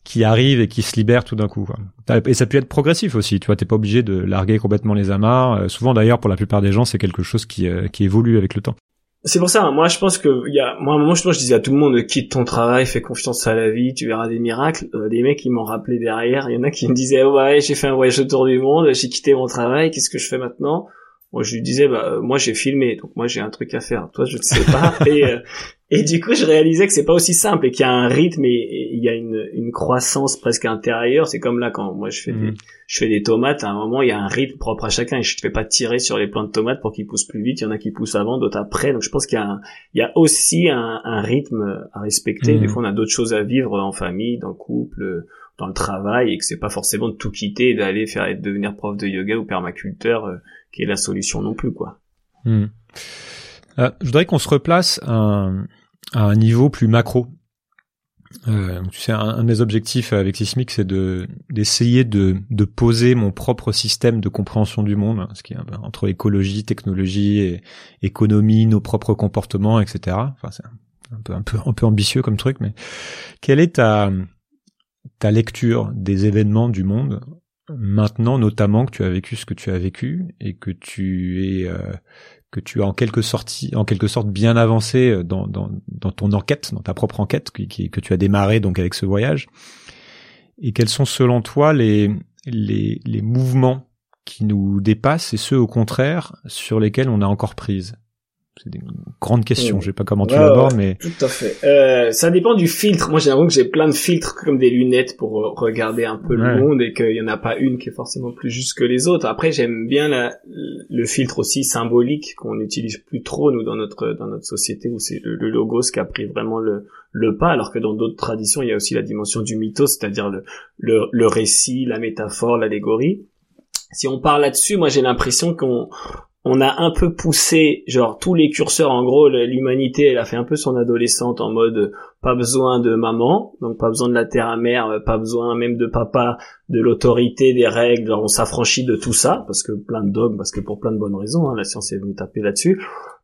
qui arrivent et qui se libèrent tout d'un coup. quoi. Et ça peut être progressif aussi. Tu vois, t'es pas obligé de larguer complètement les amarres. Euh, souvent d'ailleurs, pour la plupart des gens, c'est quelque chose qui euh, qui évolue avec le temps. C'est pour ça, hein, moi je pense que y a, moi à un moment je, disais à tout le monde quitte ton travail, fais confiance à la vie, tu verras des miracles. Euh, des mecs ils m'ont rappelé derrière, il y en a qui me disaient ouais j'ai fait un voyage autour du monde, j'ai quitté mon travail, qu'est-ce que je fais maintenant? Moi je lui disais bah euh, moi j'ai filmé, donc moi j'ai un truc à faire. Toi je ne sais pas. et et du coup je réalisais que c'est pas aussi simple et qu'il y a un rythme et, et il y a une, une croissance presque intérieure. C'est comme là quand moi je fais des Mhm. je fais des tomates, à un moment, il y a un rythme propre à chacun et je ne fais pas tirer sur les plants de tomates pour qu'ils poussent plus vite. Il y en a qui poussent avant, d'autres après. Donc je pense qu'il y a, un- il y a aussi un, un rythme à respecter. Mhm. Des fois, on a d'autres choses à vivre en famille, dans le couple, dans le travail et que c'est pas forcément de tout quitter et d'aller faire devenir prof de yoga ou permaculteur euh, qui est la solution non plus, quoi. Hmm. Euh, je voudrais qu'on se replace à un, à un niveau plus macro. Euh, tu sais, un, un de mes objectifs avec Sismic, c'est de d'essayer de, de poser mon propre système de compréhension du monde, hein, ce qui est entre écologie, technologie, et économie, nos propres comportements, etc. Enfin, c'est un peu un peu un peu ambitieux comme truc, mais quelle est ta ta lecture des événements du monde maintenant, notamment que tu as vécu ce que tu as vécu et que tu es euh, que tu as en quelque sorte bien avancé dans, dans, ton enquête, dans ta propre enquête que tu as démarré donc avec ce voyage. Et quels sont selon toi les mouvements qui nous dépassent et ceux au contraire sur lesquels on a encore prise? C'est des grandes questions. Mm. Je sais pas comment tu Ouais, l'abordes, ouais, mais Tout à fait. Euh, ça dépend du filtre. Moi, j'ai l'impression que j'ai plein de filtres comme des lunettes pour euh, regarder un peu Ouais. le monde et qu'il y en a pas une qui est forcément plus juste que les autres. Après, j'aime bien la, le filtre aussi symbolique qu'on n'utilise plus trop nous dans notre dans notre société où c'est le, le logos qui a pris vraiment le le pas, alors que dans d'autres traditions, il y a aussi la dimension du mythos, c'est-à-dire le, le le récit, la métaphore, l'allégorie. Si on parle là-dessus, moi j'ai l'impression qu'on on a un peu poussé, genre tous les curseurs, en gros, l'humanité, elle a fait un peu son adolescente en mode euh, pas besoin de maman, donc pas besoin de la terre à mère, euh, pas besoin même de papa, de l'autorité, des règles, on s'affranchit de tout ça, parce que plein de dogmes, parce que pour plein de bonnes raisons, hein, la science est venue taper là-dessus.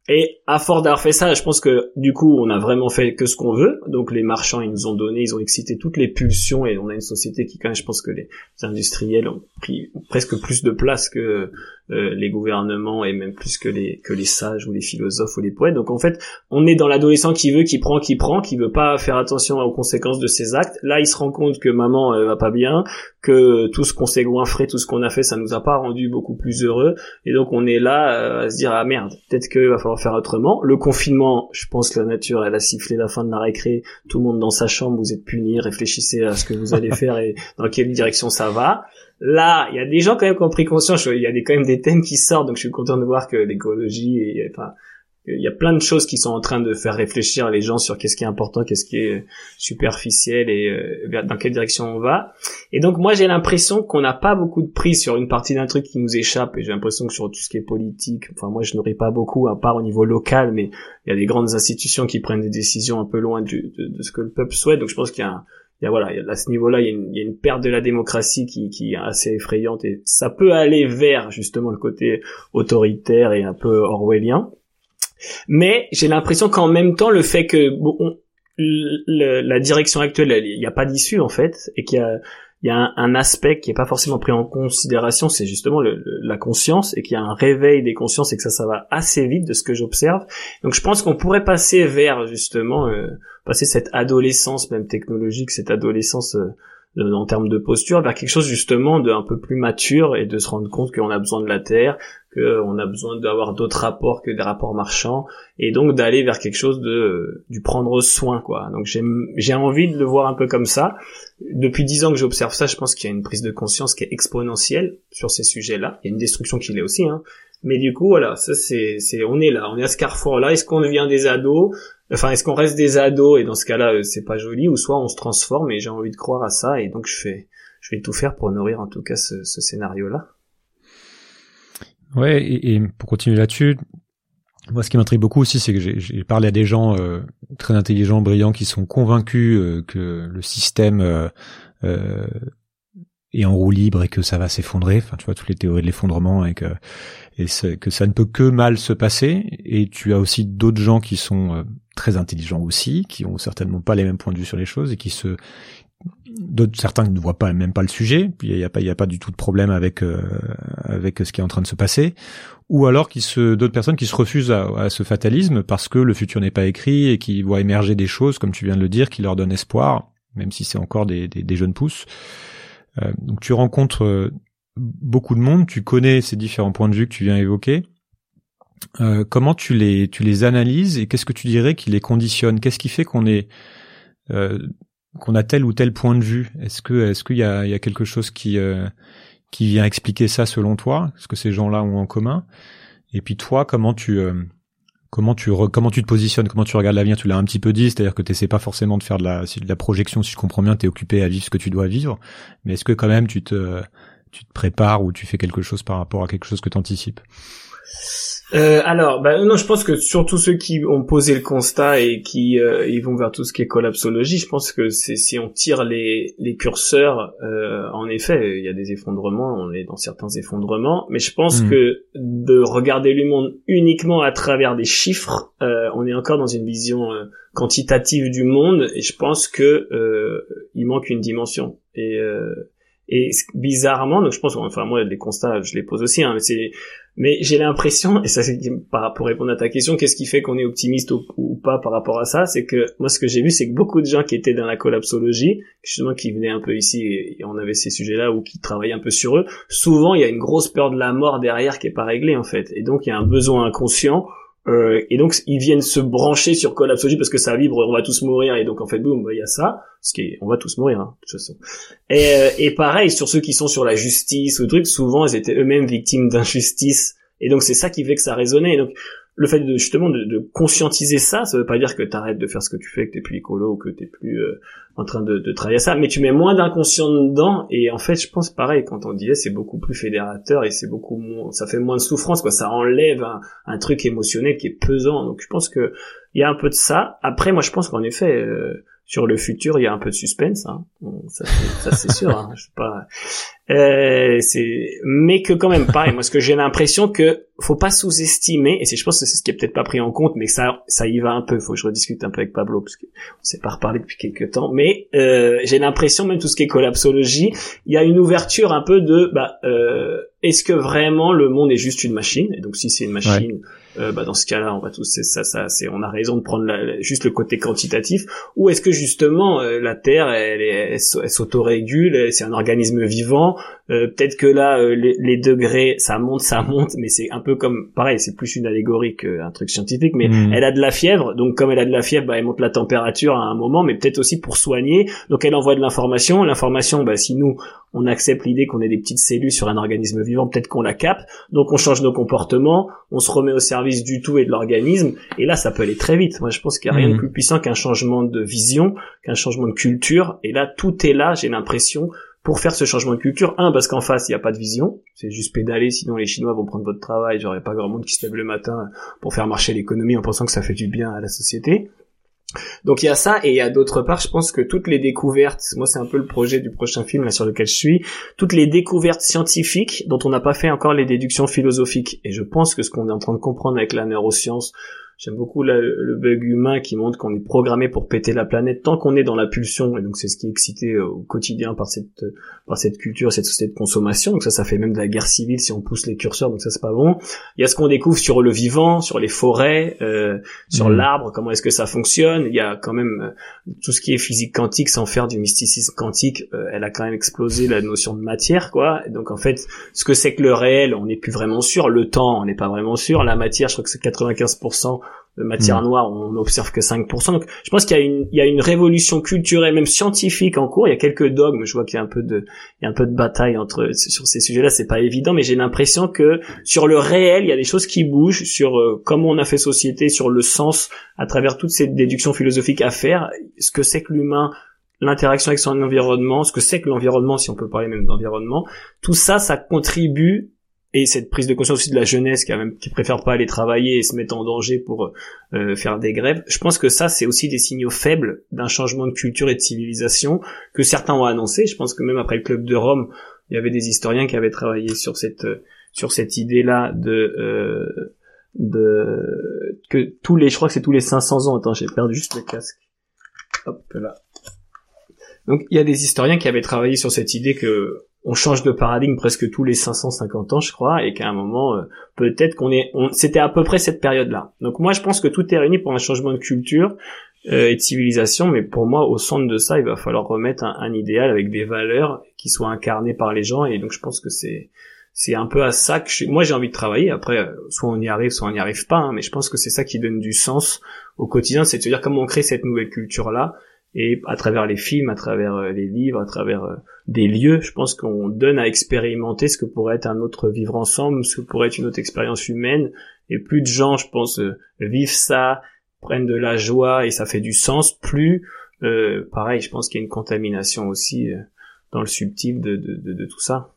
Et à force d'avoir fait ça, je pense que du coup, on a vraiment fait que ce qu'on veut. Donc les marchands, ils nous ont donné, ils ont excité toutes les pulsions, et on a une société qui, quand même, je pense que les industriels ont pris presque plus de place que euh, les gouvernements et même plus que les que les sages ou les philosophes ou les poètes. Donc en fait, on est dans l'adolescent qui veut, qui prend, qui prend, qui veut pas faire attention aux conséquences de ses actes. Là, il se rend compte que maman euh, va pas bien, que tout ce qu'on s'est goinfré, tout ce qu'on a fait, ça nous a pas rendu beaucoup plus heureux. Et donc on est là euh, à se dire ah merde, peut-être qu'il va falloir faire autrement. Le confinement, je pense que la nature elle a sifflé la fin de la récré, tout le monde dans sa chambre, vous êtes punis, réfléchissez à ce que vous allez faire et dans quelle direction ça va. Là, il y a des gens quand même qui ont pris conscience, il y a des, quand même des thèmes qui sortent, donc je suis content de voir que l'écologie et enfin il y a plein de choses qui sont en train de faire réfléchir les gens sur qu'est-ce qui est important, qu'est-ce qui est superficiel et euh, dans quelle direction on va. Et donc moi j'ai l'impression qu'on n'a pas beaucoup de prise sur une partie d'un truc qui nous échappe et j'ai l'impression que sur tout ce qui est politique, enfin moi je n'aurais pas beaucoup à part au niveau local, mais il y a des grandes institutions qui prennent des décisions un peu loin de, ce que le peuple souhaite. Donc je pense qu'il y a il y a, voilà, à ce niveau-là, il y, a une, il y a une perte de la démocratie qui, qui est assez effrayante et ça peut aller vers justement le côté autoritaire et un peu orwellien. Mais j'ai l'impression qu'en même temps, le fait que bon, on- le- la direction actuelle, elle- il n'y a pas d'issue en fait, et qu'il y a, y a un, aspect qui est pas forcément pris en considération, c'est justement le- le- la conscience, et qu'il y a un réveil des consciences, et que ça, ça va assez vite de ce que j'observe. Donc je pense qu'on pourrait passer vers justement euh, passer cette adolescence même technologique, cette adolescence euh, en termes de posture, vers quelque chose justement de un peu plus mature et de se rendre compte qu'on a besoin de la terre, qu'on a besoin d'avoir d'autres rapports que des rapports marchands, et donc d'aller vers quelque chose de du prendre soin quoi. Donc j'ai j'ai envie de le voir un peu comme ça. Depuis dix ans que j'observe ça, je pense qu'il y a une prise de conscience qui est exponentielle sur ces sujets-là. Il y a une destruction qui l'est aussi, hein. Mais du coup, voilà, ça c'est, c'est, on est là, on est à ce carrefour-là. Est-ce qu'on devient des ados? Enfin, est-ce qu'on reste des ados? Et dans ce cas-là, euh, c'est pas joli, ou soit on se transforme et j'ai envie de croire à ça et donc je fais, je vais tout faire pour nourrir en tout cas ce, ce scénario-là. Ouais, et, et pour continuer là-dessus, moi, ce qui m'intrigue beaucoup aussi, c'est que j'ai- j'ai parlé à des gens euh, très intelligents, brillants, qui sont convaincus euh, que le système euh, euh, est en roue libre et que ça va s'effondrer. Enfin, tu vois, toutes les théories de l'effondrement et que et que ça ne peut que mal se passer. Et tu as aussi d'autres gens qui sont euh, très intelligents aussi, qui ont certainement pas les mêmes points de vue sur les choses et qui se d'autres certains ne voient pas même pas le sujet puis il y a pas il y a pas du tout de problème avec euh, avec ce qui est en train de se passer ou alors qui se d'autres personnes qui se refusent à, à ce fatalisme parce que le futur n'est pas écrit et qui voient émerger des choses comme tu viens de le dire qui leur donnent espoir même si c'est encore des, des, jeunes pousses donc tu rencontres euh, beaucoup de monde tu connais ces différents points de vue que tu viens évoquer. Euh, comment tu les tu les analyses et qu'est-ce que tu dirais qui les conditionne? Qu'est-ce qui fait qu'on est euh, qu'on a tel ou tel point de vue? Est-ce que est-ce qu'il y a, quelque chose qui euh, qui vient expliquer ça selon toi? Ce que ces gens-là ont en commun? Et puis toi, comment tu euh, comment tu comment tu te positionnes Comment tu regardes l'avenir Tu l'as un petit peu dit, c'est-à-dire que tu n'essaies pas forcément de faire de la de la projection. Si je comprends bien, tu es occupé à vivre ce que tu dois vivre. Mais est-ce que quand même tu te tu te prépares ou tu fais quelque chose par rapport à quelque chose que tu anticipes Euh, alors, bah, non, je pense que surtout ceux qui ont posé le constat et qui euh, ils vont vers tout ce qui est collapsologie, je pense que c'est si on tire les, les curseurs, euh, en effet, il y a des effondrements, on est dans certains effondrements, mais je pense Mhm. que de regarder le monde uniquement à travers des chiffres, euh, on est encore dans une vision euh, quantitative du monde, et je pense que euh, il manque une dimension. Et euh, et bizarrement, donc je pense, enfin moi les constats, je les pose aussi, hein, mais c'est mais j'ai l'impression, et ça c'est pour répondre à ta question, qu'est-ce qui fait qu'on est optimiste ou, pas par rapport à ça, c'est que moi ce que j'ai vu, c'est que beaucoup de gens qui étaient dans la collapsologie, justement qui venaient un peu ici et, et on avait ces sujets-là ou qui travaillaient un peu sur eux, souvent il y a une grosse peur de la mort derrière qui est pas réglée en fait, et donc il y a un besoin inconscient Euh, et donc ils viennent se brancher sur Collapsology parce que ça vibre, on va tous mourir et donc en fait boum, bah, il y a ça, ce qui est, on va tous mourir hein, de toute façon. Et, euh, et pareil sur ceux qui sont sur la justice ou truc, souvent ils étaient eux-mêmes victimes d'injustice et donc c'est ça qui fait que ça résonnait. Et donc le fait de justement de, de, conscientiser ça, ça veut pas dire que t'arrêtes de faire ce que tu fais, que t'es plus écolo ou que t'es plus euh, en train de, de, travailler ça, mais tu mets moins d'inconscient dedans et en fait je pense pareil quand on disait c'est beaucoup plus fédérateur et c'est beaucoup moins, ça fait moins de souffrance quoi, ça enlève un, un, truc émotionnel qui est pesant donc je pense que il y a un peu de ça. Après moi je pense qu'en effet euh, sur le futur, il y a un peu de suspense, hein. ça, c'est sûr. Hein. Je sais pas. Euh, c'est, mais que quand même, pareil. Moi, ce que j'ai l'impression que faut pas sous-estimer, et c'est, je pense que c'est ce qui est peut-être pas pris en compte, mais ça, ça y va un peu. Faut que je rediscute un peu avec Pablo parce qu'on s'est pas reparlé depuis quelques temps. Mais euh, j'ai l'impression, même tout ce qui est collapsologie, il y a une ouverture un peu de, bah, euh, est-ce que vraiment le monde est juste une machine? Et donc, si c'est une machine. Euh, bah dans ce cas-là, on va tous ça, ça, c'est on a raison de prendre la, juste le côté quantitatif. Ou est-ce que justement euh, la Terre, elle, elle, elle s'autorégule, c'est un organisme vivant. Euh, peut-être que là, les, les, degrés, ça monte, ça monte, mais c'est un peu comme pareil, c'est plus une allégorie qu'un truc scientifique. Mais mmh. elle a de la fièvre, donc comme elle a de la fièvre, bah, elle monte la température à un moment, mais peut-être aussi pour soigner. Donc elle envoie de l'information. L'information, bah, si nous on accepte l'idée qu'on ait des petites cellules sur un organisme vivant, peut-être qu'on la capte, donc on change nos comportements, on se remet au service du tout et de l'organisme, et là ça peut aller très vite. Moi je pense qu'il n'y a rien de mmh. plus puissant qu'un changement de vision, qu'un changement de culture, et là tout est là, j'ai l'impression, pour faire ce changement de culture. Un, parce qu'en face, il n'y a pas de vision. C'est juste pédaler, sinon les Chinois vont prendre votre travail. J'aurais pas grand monde qui se lève le matin pour faire marcher l'économie en pensant que ça fait du bien à la société. Donc il y a ça et il y a d'autre part, je pense que toutes les découvertes, moi c'est un peu le projet du prochain film là sur lequel je suis, toutes les découvertes scientifiques dont on n'a pas fait encore les déductions philosophiques. Et je pense que ce qu'on est en train de comprendre avec la neuroscience, J'aime beaucoup le bug humain qui montre qu'on est programmé pour péter la planète tant qu'on est dans la pulsion. Et donc c'est ce qui est excité euh, au quotidien par cette par cette culture, cette société de consommation. Donc ça, ça fait même de la guerre civile si on pousse les curseurs. Donc ça, c'est pas bon. Il y a ce qu'on découvre sur le vivant, sur les forêts, euh, sur mmh. l'arbre. Comment est-ce que ça fonctionne Il y a quand même euh, tout ce qui est physique quantique, sans faire du mysticisme quantique. Euh, elle a quand même explosé la notion de matière, quoi. Et donc en fait, ce que c'est que le réel, on n'est plus vraiment sûr. Le temps, on n'est pas vraiment sûr. La matière, je crois que c'est 95% de matière mm. noire, on n'observe que 5%. Donc, je pense qu'il y a une, il y a une révolution culturelle, même scientifique en cours. Il y a quelques dogmes. Je vois qu'il y a un peu de, il y a un peu de bataille entre sur ces sujets-là. C'est pas évident, mais j'ai l'impression que sur le réel, il y a des choses qui bougent sur euh, comment on a fait société, sur le sens à travers toutes ces déductions philosophiques à faire. Ce que c'est que l'humain l'interaction avec son environnement, ce que c'est que l'environnement, si on peut parler même d'environnement, tout ça, ça contribue et cette prise de conscience aussi de la jeunesse qui, a même, qui préfère pas aller travailler et se mettre en danger pour euh, faire des grèves, je pense que ça c'est aussi des signaux faibles d'un changement de culture et de civilisation que certains ont annoncé. Je pense que même après le club de Rome, il y avait des historiens qui avaient travaillé sur cette sur cette idée là de euh, de que tous les je crois que c'est tous les 500 ans. Attends, j'ai perdu juste le casque. Hop là. Donc il y a des historiens qui avaient travaillé sur cette idée que on change de paradigme presque tous les 550 ans, je crois, et qu'à un moment, euh, peut-être qu'on est, on, c'était à peu près cette période-là. Donc moi, je pense que tout est réuni pour un changement de culture euh, et de civilisation, mais pour moi, au centre de ça, il va falloir remettre un, idéal avec des valeurs qui soient incarnées par les gens, et donc je pense que c'est c'est un peu à ça que moi j'ai envie de travailler. Après, euh, soit on y arrive, soit on n'y arrive pas, hein, mais je pense que c'est ça qui donne du sens au quotidien, c'est de se dire comment on crée cette nouvelle culture-là et à travers les films, à travers euh, les livres, à travers euh, des lieux, je pense qu'on donne à expérimenter ce que pourrait être un autre vivre ensemble, ce que pourrait être une autre expérience humaine, et plus de gens, je pense, euh, vivent ça, prennent de la joie et ça fait du sens, plus, pareil, je pense qu'il y a une contamination aussi dans le subtil de, de, de tout ça.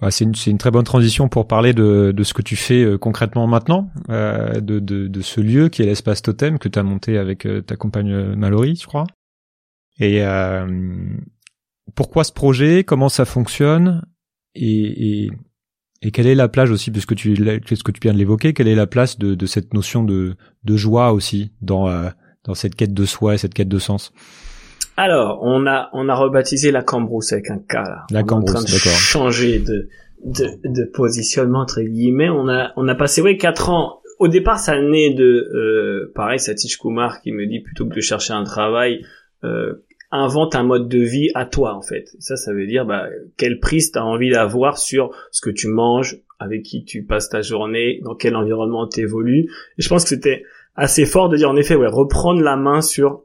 Bah, c'est une, une, très bonne transition pour parler de, de ce que tu fais euh, concrètement maintenant, euh, de, de, de, ce lieu qui est l'espace totem que tu as monté avec euh, ta compagne Mallory, je crois. Et pourquoi ce projet? Comment ça fonctionne? Et, et, et, quelle est la place aussi, puisque tu, ce que tu viens de l'évoquer, quelle est la place de, cette notion de, de joie aussi dans, dans cette quête de soi et cette quête de sens? Alors, on a on a rebaptisé la cambrousse avec un K là. La cambrousse, on de changer de, de, de positionnement entre guillemets. On a on a passé ouais quatre ans. Au départ, ça naît de euh, pareil Satish Kumar qui me dit plutôt que de chercher un travail, euh, invente un mode de vie à toi en fait. ça, ça veut dire bah, quelle prise tu as envie d'avoir sur ce que tu manges, avec qui tu passes ta journée, dans quel environnement tu évolues. Je pense que c'était assez fort de dire en effet, ouais, reprendre la main sur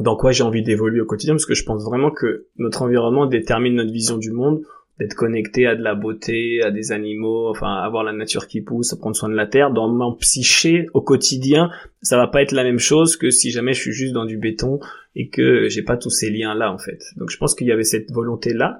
dans quoi j'ai envie d'évoluer au quotidien, parce que je pense vraiment que notre environnement détermine notre vision du monde d'être connecté à de la beauté, à des animaux, enfin avoir la nature qui pousse, à prendre soin de la terre. Dans mon psyché au quotidien, ça va pas être la même chose que si jamais je suis juste dans du béton et que j'ai pas tous ces liens là en fait. Donc je pense qu'il y avait cette volonté là.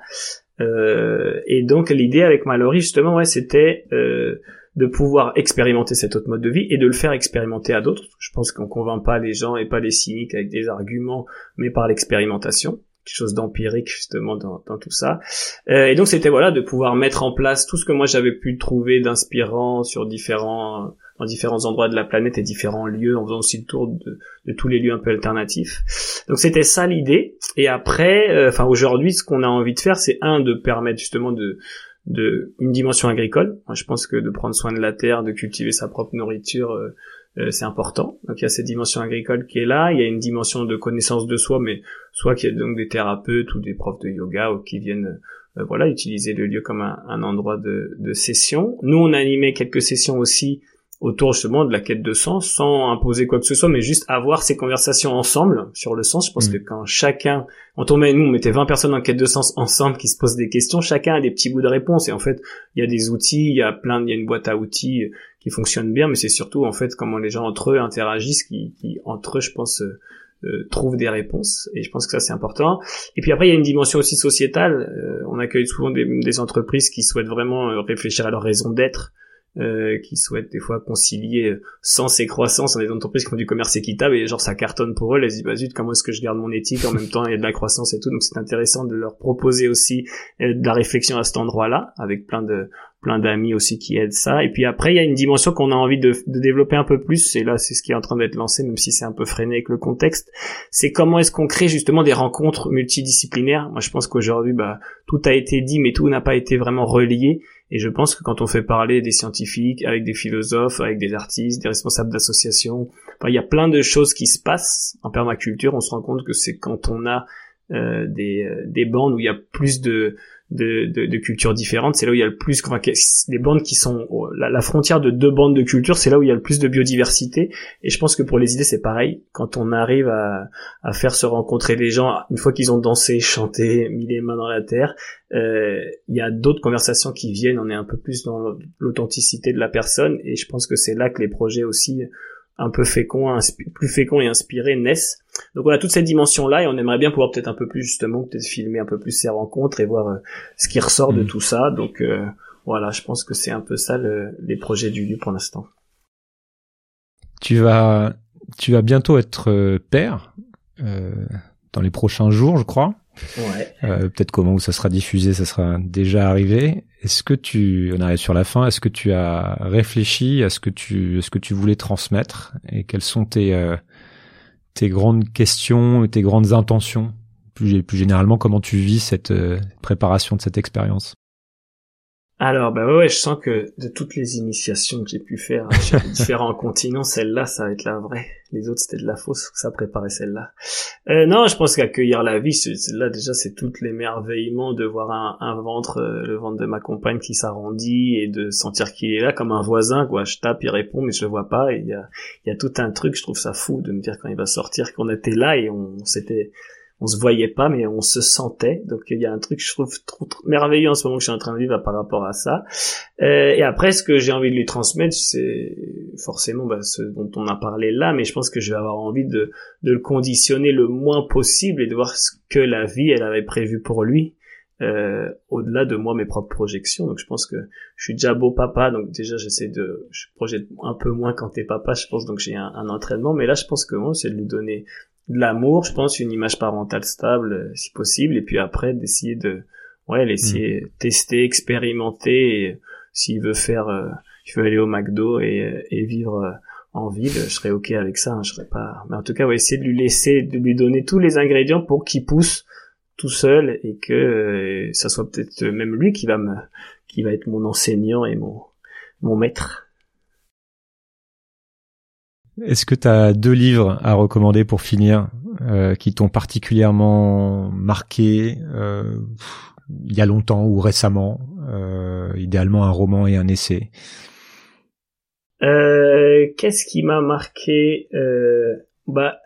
Euh, et donc l'idée avec Mallory justement ouais c'était euh, de pouvoir expérimenter cet autre mode de vie et de le faire expérimenter à d'autres. Je pense qu'on convainc pas les gens et pas les cyniques avec des arguments, mais par l'expérimentation quelque chose d'empirique justement dans, dans, tout ça. Euh, et donc c'était voilà de pouvoir mettre en place tout ce que moi j'avais pu trouver d'inspirant sur différents dans différents endroits de la planète et différents lieux en faisant aussi le tour de, de tous les lieux un peu alternatifs. Donc c'était ça l'idée. Et après, euh, enfin aujourd'hui, ce qu'on a envie de faire, c'est un de permettre justement de de une dimension agricole. Je pense que de prendre soin de la terre, de cultiver sa propre nourriture, euh, euh, c'est important. Donc il y a cette dimension agricole qui est là, il y a une dimension de connaissance de soi, mais soit qu'il y a donc des thérapeutes ou des profs de yoga ou qui viennent euh, voilà utiliser le lieu comme un, un endroit de, de, session. Nous on a animé quelques sessions aussi autour justement de la quête de sens sans imposer quoi que ce soit mais juste avoir ces conversations ensemble sur le sens. Je pense mm. que quand chacun quand on met nous on mettait 20 personnes en quête de sens ensemble qui se posent des questions chacun a des petits bouts de réponse. Et en fait il y a des outils il y a plein il y a une boîte à outils qui fonctionne bien mais c'est surtout en fait comment les gens entre eux interagissent qui, qui entre eux je pense euh, euh trouvent des réponses. Et je pense que ça c'est important. Et puis après il y a une dimension aussi sociétale. Euh, on accueille souvent des, des, entreprises qui souhaitent vraiment euh, réfléchir à leur raison d'être euh, qui souhaitent des fois concilier sens et croissance dans des entreprises qui font du commerce équitable et genre ça cartonne pour eux, elles disent bah zut comment est-ce que je garde mon éthique en même temps il y a de la croissance et tout donc c'est intéressant de leur proposer aussi euh, de la réflexion à cet endroit-là avec plein de plein d'amis aussi qui aident ça. Et puis après, il y a une dimension qu'on a envie de, de, développer un peu plus, et là c'est ce qui est en train d'être lancé, même si c'est un peu freiné avec le contexte, c'est comment est-ce qu'on crée justement des rencontres multidisciplinaires. Moi je pense qu'aujourd'hui, bah, tout a été dit, mais tout n'a pas été vraiment relié. Et je pense que quand on fait parler des scientifiques, avec des philosophes, avec des artistes, des responsables d'associations, il y a plein de choses qui se passent en permaculture. On se rend compte que c'est quand on a des, euh, des bandes où il y a plus de, de, de, de cultures différentes, c'est là où il y a le plus, enfin, les bandes qui sont la, frontière de deux bandes de culture, c'est là où il y a le plus de biodiversité. Et je pense que pour les idées, c'est pareil. Quand on arrive à, à faire se rencontrer les gens, une fois qu'ils ont dansé, chanté, mis les mains dans la terre, euh, il y a d'autres conversations qui viennent. On est un peu plus dans l'authenticité de la personne. Et je pense que c'est là que les projets aussi un peu féconds, plus féconds et inspirés naissent. Donc on a toute cette dimension là et on aimerait bien pouvoir peut-être un peu plus justement peut-être filmer un peu plus ces rencontres et voir euh, ce qui ressort de mm. tout ça. Donc euh, voilà, je pense que c'est un peu ça les projets du lieu pour l'instant. Tu vas tu vas bientôt être euh, père dans les prochains jours, je crois. Ouais. peut-être comment où ça sera diffusé, ça sera déjà arrivé. Est-ce que tu, on arrive sur la fin, est-ce que tu as réfléchi à ce que tu, ce que tu voulais transmettre et quelles sont tes, tes grandes questions et tes grandes intentions plus, plus généralement comment tu vis cette euh, préparation de cette expérience? Alors bah ouais, je sens que de toutes les initiations que j'ai pu faire chez différents continents, celle-là ça va être la vraie. Les autres c'était de la fausse, ça préparait celle-là. Euh, non, je pense qu'accueillir la vie, là déjà c'est tout l'émerveillement de voir un, un ventre, euh, le ventre de ma compagne qui s'arrondit et de sentir qu'il est là comme un voisin quoi. Je tape, il répond mais je le vois pas. Il y a, y a tout un truc, je trouve ça fou de me dire quand il va sortir qu'on était là et on s'était on se voyait pas, mais on se sentait. Donc il y a un truc, je trouve, trop, merveilleux en ce moment que je suis en train de vivre par rapport à ça. Euh, et après, ce que j'ai envie de lui transmettre, c'est forcément bah, ce dont on a parlé là, mais je pense que je vais avoir envie de, de le conditionner le moins possible et de voir ce que la vie, elle avait prévu pour lui. Euh, au-delà de moi mes propres projections donc je pense que je suis déjà beau papa donc déjà j'essaie de je projette un peu moins quand t'es papa je pense donc j'ai un, un, entraînement mais là je pense que moi c'est de lui donner de l'amour, je pense, une image parentale stable, euh, si possible, et puis après d'essayer de, ouais, l'essayer, mm. tester, expérimenter, et s'il veut faire, euh, il veut aller au McDo et, euh, et vivre en ville, je serais ok avec ça, hein, je serais pas, mais en tout cas, ouais, essayer de lui laisser, de lui donner tous les ingrédients pour qu'il pousse tout seul et que ça soit peut-être même lui qui va me, qui va être mon enseignant et mon, mon maître. Est-ce que tu as deux livres à recommander pour finir euh, qui t'ont particulièrement marqué euh, il y a longtemps ou récemment euh, Idéalement un roman et un essai? Euh, Qu'est-ce qui m'a marqué euh, Bah,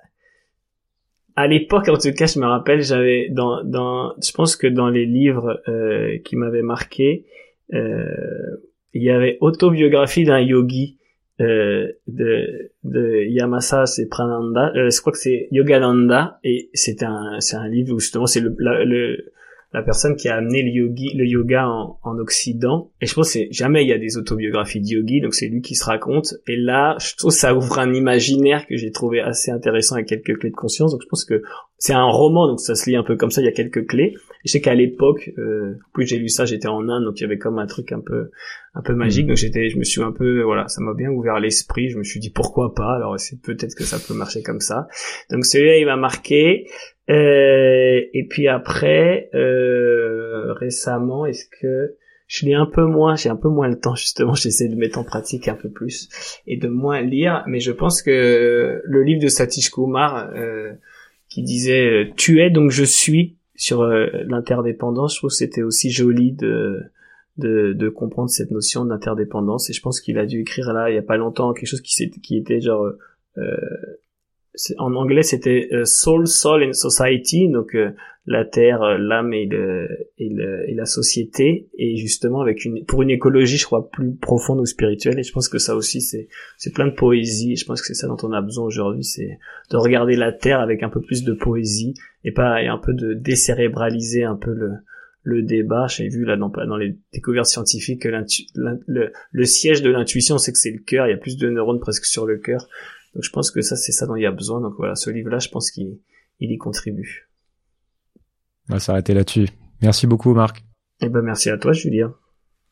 à l'époque, en tout cas, je me rappelle, j'avais dans, dans, je pense que dans les livres euh, qui m'avaient marqué, il y avait autobiographie d'un yogi euh, de, de Yamasa c'est Prananda, euh, je crois que c'est? Yogananda. Et c'est un c'est un livre où justement c'est le, le la personne qui a amené le yogi, le yoga en, en Occident. Et je pense que jamais il y a des autobiographies de yogi, donc c'est lui qui se raconte. Et là, je trouve ça ouvre un imaginaire que j'ai trouvé assez intéressant avec quelques clés de conscience. Donc je pense que c'est un roman, donc ça se lit un peu comme ça. Il y a quelques clés. Et je sais qu'à l'époque, euh, plus j'ai lu ça, j'étais en Inde, donc il y avait comme un truc un peu, un peu magique. Donc j'étais, je me suis un peu, voilà, ça m'a bien ouvert l'esprit. Je me suis dit pourquoi pas? Alors c'est peut-être que ça peut marcher comme ça. Donc celui-là, il m'a marqué. Euh, et puis après, euh, récemment, est-ce que je lis un peu moins, j'ai un peu moins le temps justement, j'essaie de mettre en pratique un peu plus et de moins lire, mais je pense que le livre de Satish Kumar euh, qui disait euh, tu es donc je suis sur euh, l'interdépendance, je trouve que c'était aussi joli de, de, de comprendre cette notion d'interdépendance et je pense qu'il a dû écrire là il y a pas longtemps quelque chose qui, qui était genre euh, en anglais c'était euh, Soul, Soul and Society, donc euh, la terre, euh, l'âme et, le, et, le, et, la société, et justement avec une pour une écologie, je crois plus profonde ou spirituelle. Et je pense que ça aussi c'est c'est plein de poésie. Je pense que c'est ça dont on a besoin aujourd'hui, c'est de regarder la terre avec un peu plus de poésie et pas et un peu de décérébraliser un peu le le débat. J'ai vu là dans, dans les découvertes scientifiques que le, le siège de l'intuition, c'est que c'est le cœur. Il y a plus de neurones presque sur le cœur donc je pense que ça, c'est ça dont il y a besoin. Donc voilà, ce livre-là, je pense qu'il il y contribue. On va s'arrêter là-dessus. Merci beaucoup, Marc. Eh ben, merci à toi, Julien.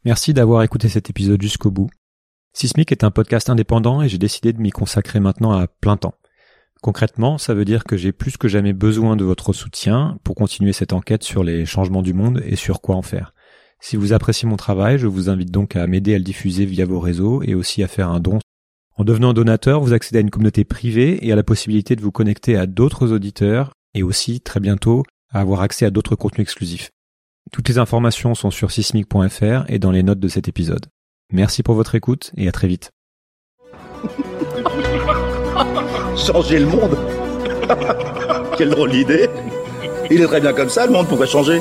Merci d'avoir écouté cet épisode jusqu'au bout. Sismic est un podcast indépendant et j'ai décidé de m'y consacrer maintenant à plein temps. Concrètement, ça veut dire que j'ai plus que jamais besoin de votre soutien pour continuer cette enquête sur les changements du monde et sur quoi en faire. Si vous appréciez mon travail, je vous invite donc à m'aider à le diffuser via vos réseaux et aussi à faire un don en devenant donateur, vous accédez à une communauté privée et à la possibilité de vous connecter à d'autres auditeurs et aussi, très bientôt, à avoir accès à d'autres contenus exclusifs. Toutes les informations sont sur sismic.fr et dans les notes de cet épisode. Merci pour votre écoute et à très vite. Changer le monde? Quelle drôle d'idée Il est très bien comme ça, le monde, pourrait changer